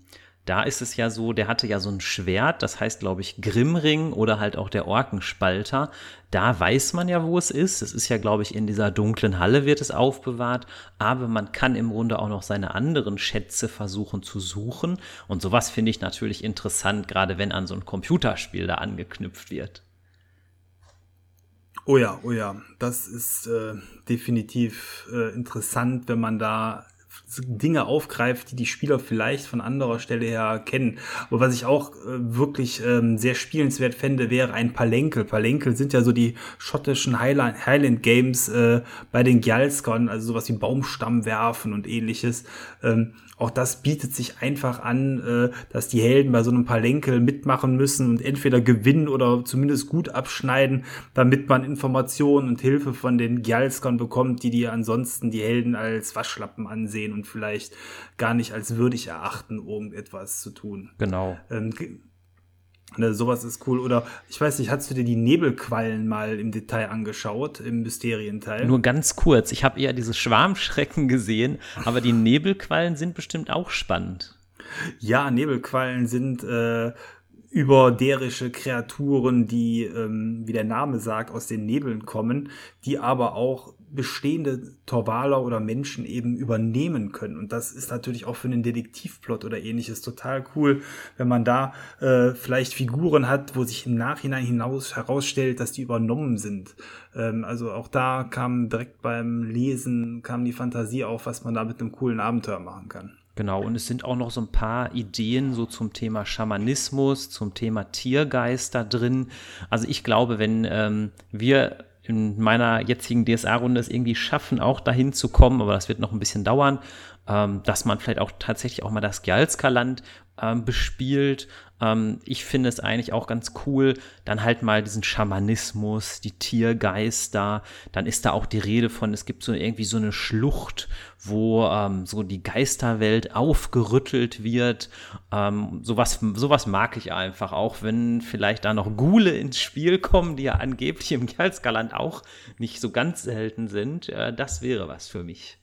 da ist es ja so, der hatte ja so ein Schwert, das heißt, glaube ich, Grimmring oder halt auch der Orkenspalter. Da weiß man ja, wo es ist. Es ist ja, glaube ich, in dieser dunklen Halle wird es aufbewahrt. Aber man kann im Grunde auch noch seine anderen Schätze versuchen zu suchen. Und sowas finde ich natürlich interessant, gerade wenn an so ein Computerspiel da angeknüpft wird. Oh ja, oh ja, das ist äh, definitiv äh, interessant, wenn man da Dinge aufgreift, die die Spieler vielleicht von anderer Stelle her kennen. Aber was ich auch äh, wirklich ähm, sehr spielenswert fände, wäre ein Palenkel. Palenkel sind ja so die schottischen Highland, Highland Games äh, bei den Gjalskon, also sowas wie Baumstamm werfen und ähnliches. Ähm, auch das bietet sich einfach an, äh, dass die Helden bei so einem Palenkel mitmachen müssen und entweder gewinnen oder zumindest gut abschneiden, damit man Informationen und Hilfe von den Gjalskon bekommt, die die ansonsten die Helden als Waschlappen ansehen und vielleicht gar nicht als würdig erachten, irgendetwas zu tun. Genau. Ähm, Ne, sowas ist cool. Oder ich weiß nicht, hast du dir die Nebelquallen mal im Detail angeschaut, im Mysterienteil? Nur ganz kurz. Ich habe eher diese Schwarmschrecken gesehen, aber die Nebelquallen sind bestimmt auch spannend. Ja, Nebelquallen sind äh, überderische Kreaturen, die, ähm, wie der Name sagt, aus den Nebeln kommen, die aber auch bestehende Torvaler oder Menschen eben übernehmen können. Und das ist natürlich auch für einen Detektivplot oder ähnliches total cool, wenn man da äh, vielleicht Figuren hat, wo sich im Nachhinein hinaus herausstellt, dass die übernommen sind. Ähm, also auch da kam direkt beim Lesen kam die Fantasie auf, was man da mit einem coolen Abenteuer machen kann. Genau, und es sind auch noch so ein paar Ideen so zum Thema Schamanismus, zum Thema Tiergeister drin. Also ich glaube, wenn ähm, wir in meiner jetzigen DSA-Runde es irgendwie schaffen, auch dahin zu kommen, aber das wird noch ein bisschen dauern, ähm, dass man vielleicht auch tatsächlich auch mal das Gjalska-Land ähm, bespielt. Ähm, ich finde es eigentlich auch ganz cool, dann halt mal diesen Schamanismus, die Tiergeister, dann ist da auch die Rede von, es gibt so irgendwie so eine Schlucht, wo ähm, so die Geisterwelt aufgerüttelt wird. Ähm, sowas, sowas mag ich einfach, auch wenn vielleicht da noch Gule ins Spiel kommen, die ja angeblich im Gjalska-Land auch nicht so ganz selten sind. Äh, das wäre was für mich.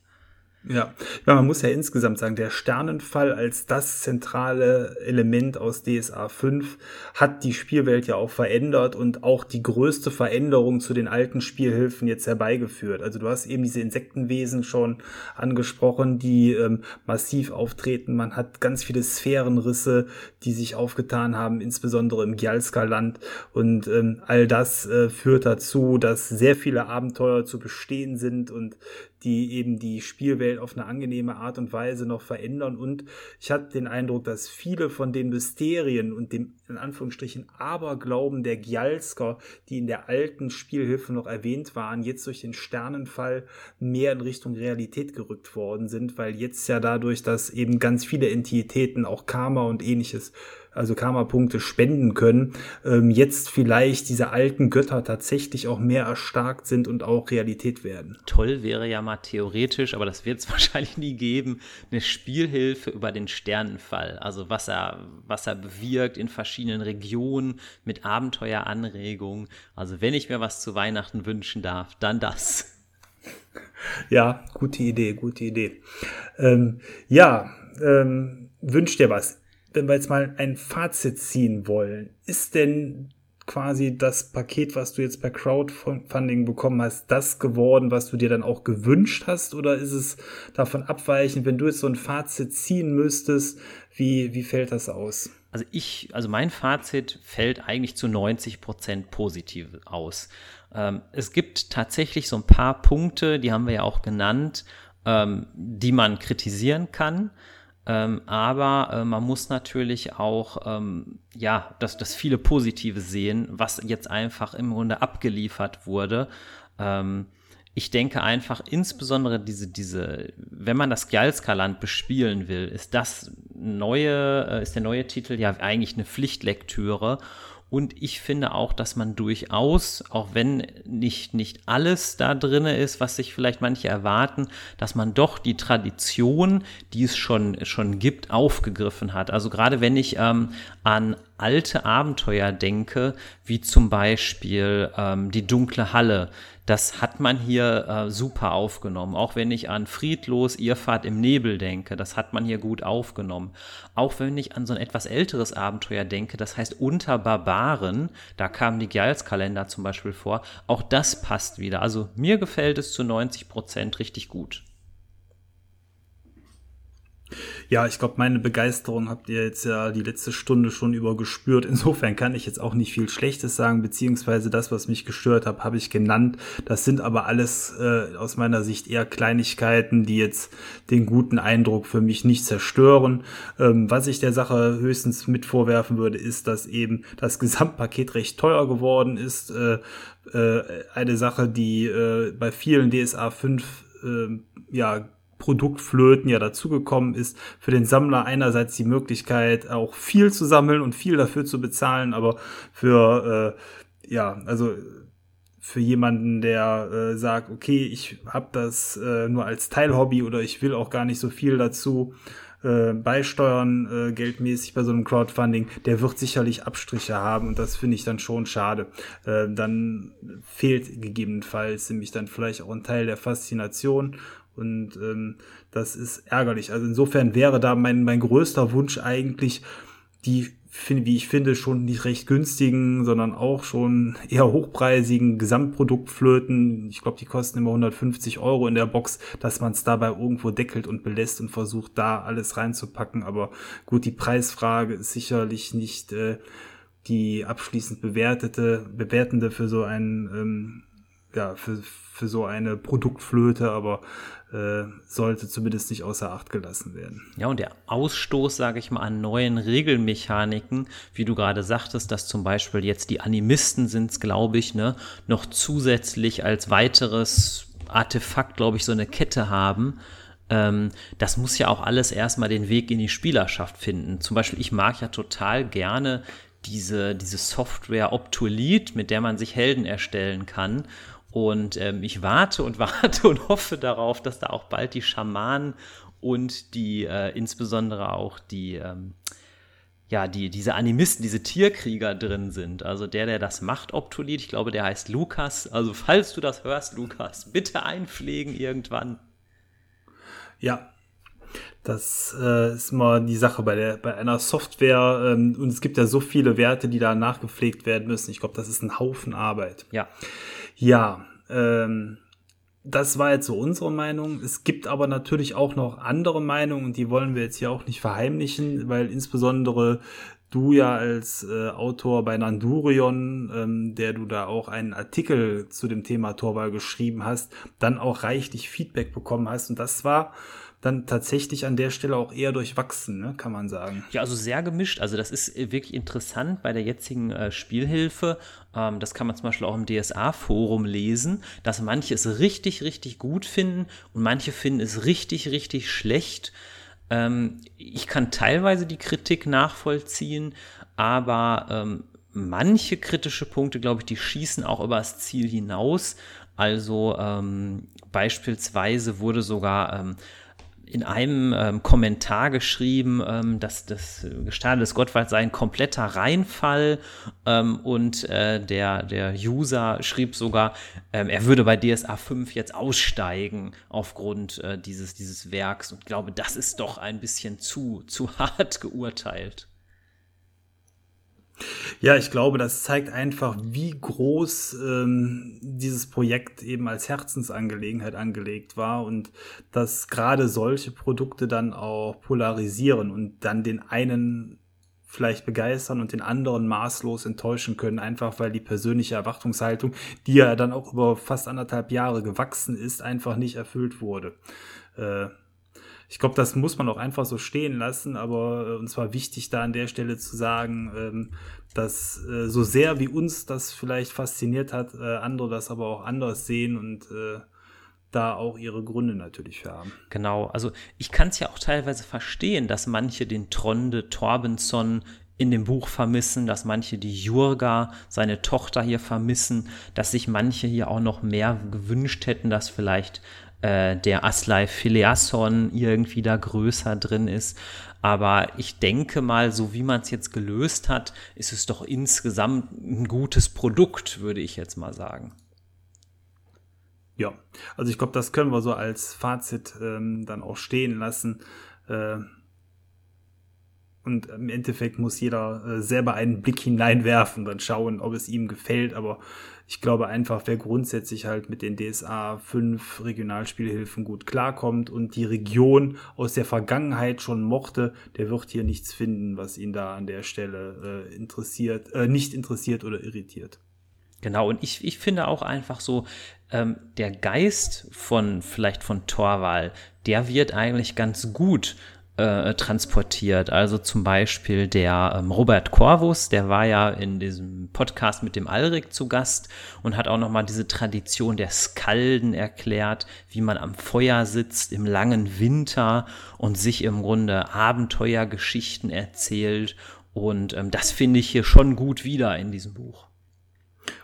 Ja. ja, man muss ja insgesamt sagen, der Sternenfall als das zentrale Element aus DSA 5 hat die Spielwelt ja auch verändert und auch die größte Veränderung zu den alten Spielhilfen jetzt herbeigeführt. Also du hast eben diese Insektenwesen schon angesprochen, die ähm, massiv auftreten. Man hat ganz viele Sphärenrisse, die sich aufgetan haben, insbesondere im Gjalska-Land. Und ähm, all das äh, führt dazu, dass sehr viele Abenteuer zu bestehen sind und die eben die Spielwelt auf eine angenehme Art und Weise noch verändern. Und ich hatte den Eindruck, dass viele von den Mysterien und dem in Anführungsstrichen Aberglauben der Gjalsker, die in der alten Spielhilfe noch erwähnt waren, jetzt durch den Sternenfall mehr in Richtung Realität gerückt worden sind, weil jetzt ja dadurch, dass eben ganz viele Entitäten, auch Karma und ähnliches, also Karma-Punkte spenden können, ähm, jetzt vielleicht diese alten Götter tatsächlich auch mehr erstarkt sind und auch Realität werden. Toll wäre ja mal theoretisch, aber das wird es wahrscheinlich nie geben, eine Spielhilfe über den Sternenfall. Also was er, was er bewirkt in verschiedenen Regionen mit Abenteueranregungen. Also wenn ich mir was zu Weihnachten wünschen darf, dann das. Ja, gute Idee, gute Idee. Ähm, ja, ähm, wünscht dir was wenn wir jetzt mal ein Fazit ziehen wollen, ist denn quasi das Paket, was du jetzt bei Crowdfunding bekommen hast, das geworden, was du dir dann auch gewünscht hast? Oder ist es davon abweichend, wenn du jetzt so ein Fazit ziehen müsstest, wie, wie fällt das aus? Also ich, also mein Fazit fällt eigentlich zu 90 Prozent positiv aus. Ähm, es gibt tatsächlich so ein paar Punkte, die haben wir ja auch genannt, ähm, die man kritisieren kann. Ähm, aber äh, man muss natürlich auch ähm, ja das, das viele Positive sehen, was jetzt einfach im Grunde abgeliefert wurde. Ähm, ich denke einfach insbesondere diese, diese, wenn man das Gjalska-Land bespielen will, ist das neue, äh, ist der neue Titel ja eigentlich eine Pflichtlektüre. Und ich finde auch, dass man durchaus, auch wenn nicht, nicht alles da drin ist, was sich vielleicht manche erwarten, dass man doch die Tradition, die es schon, schon gibt, aufgegriffen hat. Also gerade wenn ich ähm, an alte Abenteuer denke, wie zum Beispiel ähm, die dunkle Halle, das hat man hier äh, super aufgenommen. Auch wenn ich an Friedlos, Irrfahrt im Nebel denke, das hat man hier gut aufgenommen. Auch wenn ich an so ein etwas älteres Abenteuer denke, das heißt Unter Barbaren, da kamen die Giles-Kalender zum Beispiel vor, auch das passt wieder. Also mir gefällt es zu 90 Prozent richtig gut. Ja, ich glaube, meine Begeisterung habt ihr jetzt ja die letzte Stunde schon über gespürt. Insofern kann ich jetzt auch nicht viel Schlechtes sagen, beziehungsweise das, was mich gestört hat, habe ich genannt. Das sind aber alles äh, aus meiner Sicht eher Kleinigkeiten, die jetzt den guten Eindruck für mich nicht zerstören. Ähm, was ich der Sache höchstens mit vorwerfen würde, ist, dass eben das Gesamtpaket recht teuer geworden ist. Äh, äh, eine Sache, die äh, bei vielen DSA 5 äh, ja Produktflöten ja dazugekommen ist, für den Sammler einerseits die Möglichkeit, auch viel zu sammeln und viel dafür zu bezahlen, aber für, äh, ja, also für jemanden, der äh, sagt, okay, ich habe das äh, nur als Teilhobby oder ich will auch gar nicht so viel dazu äh, beisteuern, äh, geldmäßig bei so einem Crowdfunding, der wird sicherlich Abstriche haben und das finde ich dann schon schade. Äh, dann fehlt gegebenenfalls nämlich dann vielleicht auch ein Teil der Faszination und ähm, das ist ärgerlich. Also insofern wäre da mein, mein größter Wunsch eigentlich, die, wie ich finde, schon nicht recht günstigen, sondern auch schon eher hochpreisigen Gesamtproduktflöten. Ich glaube, die kosten immer 150 Euro in der Box, dass man es dabei irgendwo deckelt und belässt und versucht, da alles reinzupacken. Aber gut, die Preisfrage ist sicherlich nicht äh, die abschließend bewertete, bewertende für so ein ähm, ja, für, für so eine Produktflöte, aber äh, sollte zumindest nicht außer Acht gelassen werden. Ja, und der Ausstoß, sage ich mal, an neuen Regelmechaniken, wie du gerade sagtest, dass zum Beispiel jetzt die Animisten sind glaube ich, ne, noch zusätzlich als weiteres Artefakt, glaube ich, so eine Kette haben. Ähm, das muss ja auch alles erstmal den Weg in die Spielerschaft finden. Zum Beispiel, ich mag ja total gerne diese, diese Software Optoelite, mit der man sich Helden erstellen kann. Und ähm, ich warte und warte und hoffe darauf, dass da auch bald die Schamanen und die äh, insbesondere auch die ähm, ja, die, diese Animisten, diese Tierkrieger drin sind. Also der, der das macht, Optolit, ich glaube, der heißt Lukas. Also falls du das hörst, Lukas, bitte einpflegen irgendwann. Ja, das äh, ist mal die Sache bei der bei einer Software ähm, und es gibt ja so viele Werte, die da nachgepflegt werden müssen. Ich glaube, das ist ein Haufen Arbeit. Ja. Ja, ähm, das war jetzt so unsere Meinung. Es gibt aber natürlich auch noch andere Meinungen und die wollen wir jetzt hier auch nicht verheimlichen, weil insbesondere du ja als äh, Autor bei Nandurion, ähm, der du da auch einen Artikel zu dem Thema Torwahl geschrieben hast, dann auch reichlich Feedback bekommen hast. Und das war dann tatsächlich an der Stelle auch eher durchwachsen, ne, kann man sagen. Ja, also sehr gemischt. Also das ist äh, wirklich interessant bei der jetzigen äh, Spielhilfe. Ähm, das kann man zum Beispiel auch im DSA-Forum lesen, dass manche es richtig, richtig gut finden und manche finden es richtig, richtig schlecht. Ähm, ich kann teilweise die Kritik nachvollziehen, aber ähm, manche kritische Punkte, glaube ich, die schießen auch über das Ziel hinaus. Also ähm, beispielsweise wurde sogar ähm, in einem ähm, Kommentar geschrieben, ähm, dass das Gestade des Gottwalds sei ein kompletter Reinfall ähm, und äh, der, der User schrieb sogar, ähm, er würde bei DSA 5 jetzt aussteigen aufgrund äh, dieses, dieses Werks und ich glaube, das ist doch ein bisschen zu, zu hart geurteilt. Ja, ich glaube, das zeigt einfach, wie groß ähm, dieses Projekt eben als Herzensangelegenheit angelegt war und dass gerade solche Produkte dann auch polarisieren und dann den einen vielleicht begeistern und den anderen maßlos enttäuschen können, einfach weil die persönliche Erwartungshaltung, die ja dann auch über fast anderthalb Jahre gewachsen ist, einfach nicht erfüllt wurde. Äh, ich glaube, das muss man auch einfach so stehen lassen, aber äh, uns war wichtig, da an der Stelle zu sagen, ähm, dass äh, so sehr wie uns das vielleicht fasziniert hat, äh, andere das aber auch anders sehen und äh, da auch ihre Gründe natürlich für haben. Genau, also ich kann es ja auch teilweise verstehen, dass manche den Tronde Torbenson in dem Buch vermissen, dass manche die Jurga, seine Tochter hier vermissen, dass sich manche hier auch noch mehr gewünscht hätten, dass vielleicht äh, der Aslai Phileason irgendwie da größer drin ist. Aber ich denke mal, so wie man es jetzt gelöst hat, ist es doch insgesamt ein gutes Produkt, würde ich jetzt mal sagen. Ja, also ich glaube, das können wir so als Fazit ähm, dann auch stehen lassen. Äh, Und im Endeffekt muss jeder äh, selber einen Blick hineinwerfen, dann schauen, ob es ihm gefällt. Aber ich glaube einfach, wer grundsätzlich halt mit den DSA 5 Regionalspielhilfen gut klarkommt und die Region aus der Vergangenheit schon mochte, der wird hier nichts finden, was ihn da an der Stelle äh, interessiert, äh, nicht interessiert oder irritiert. Genau, und ich, ich finde auch einfach so, ähm, der Geist von vielleicht von Torwal, der wird eigentlich ganz gut äh, transportiert. Also zum Beispiel der ähm, Robert Corvus, der war ja in diesem Podcast mit dem Alrik zu Gast und hat auch nochmal diese Tradition der Skalden erklärt, wie man am Feuer sitzt im langen Winter und sich im Grunde Abenteuergeschichten erzählt. Und ähm, das finde ich hier schon gut wieder in diesem Buch.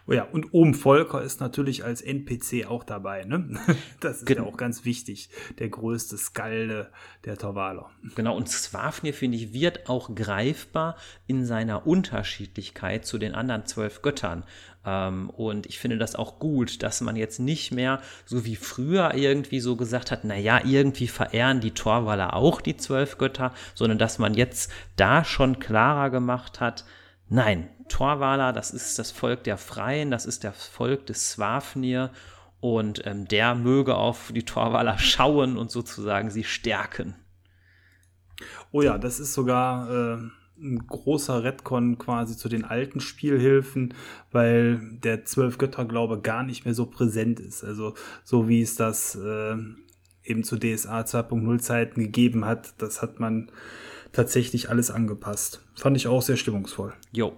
Oh ja, und Ohm Volker ist natürlich als NPC auch dabei. Ne? Das ist Gen ja auch ganz wichtig. Der größte Skalde der Torwaler. Genau, und Swafnir, finde ich, wird auch greifbar in seiner Unterschiedlichkeit zu den anderen zwölf Göttern. Ähm, und ich finde das auch gut, dass man jetzt nicht mehr so wie früher irgendwie so gesagt hat, naja, irgendwie verehren die Torwaler auch die zwölf Götter, sondern dass man jetzt da schon klarer gemacht hat, Nein, Torwala, das ist das Volk der Freien, das ist das Volk des Swafnir und ähm, der möge auf die Torwaler schauen und sozusagen sie stärken. Oh ja, das ist sogar äh, ein großer Redcon quasi zu den alten Spielhilfen, weil der Zwölf-Götter-Glaube gar nicht mehr so präsent ist. Also so wie es das äh, eben zu DSA 2.0 Zeiten gegeben hat, das hat man tatsächlich alles angepasst. Fand ich auch sehr stimmungsvoll. Jo.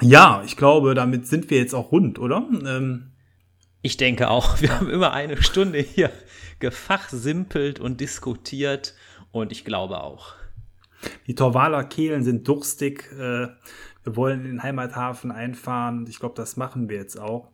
Ja, ich glaube, damit sind wir jetzt auch rund, oder? Ähm, ich denke auch. Wir haben immer eine Stunde hier gefachsimpelt und diskutiert und ich glaube auch. Die Torwaler Kehlen sind durstig. Äh, wir wollen in den Heimathafen einfahren. Ich glaube, das machen wir jetzt auch.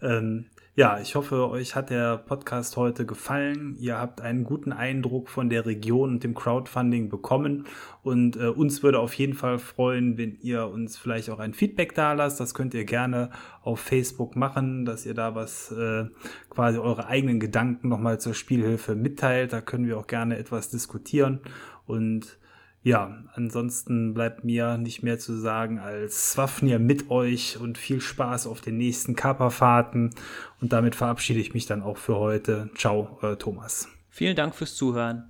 Ähm, ja, ich hoffe, euch hat der Podcast heute gefallen. Ihr habt einen guten Eindruck von der Region und dem Crowdfunding bekommen. Und äh, uns würde auf jeden Fall freuen, wenn ihr uns vielleicht auch ein Feedback da lasst. Das könnt ihr gerne auf Facebook machen, dass ihr da was äh, quasi eure eigenen Gedanken nochmal zur Spielhilfe mitteilt. Da können wir auch gerne etwas diskutieren. Und ja, ansonsten bleibt mir nicht mehr zu sagen als Swafnir mit euch und viel Spaß auf den nächsten Kaperfahrten. Und damit verabschiede ich mich dann auch für heute. Ciao, euer Thomas. Vielen Dank fürs Zuhören.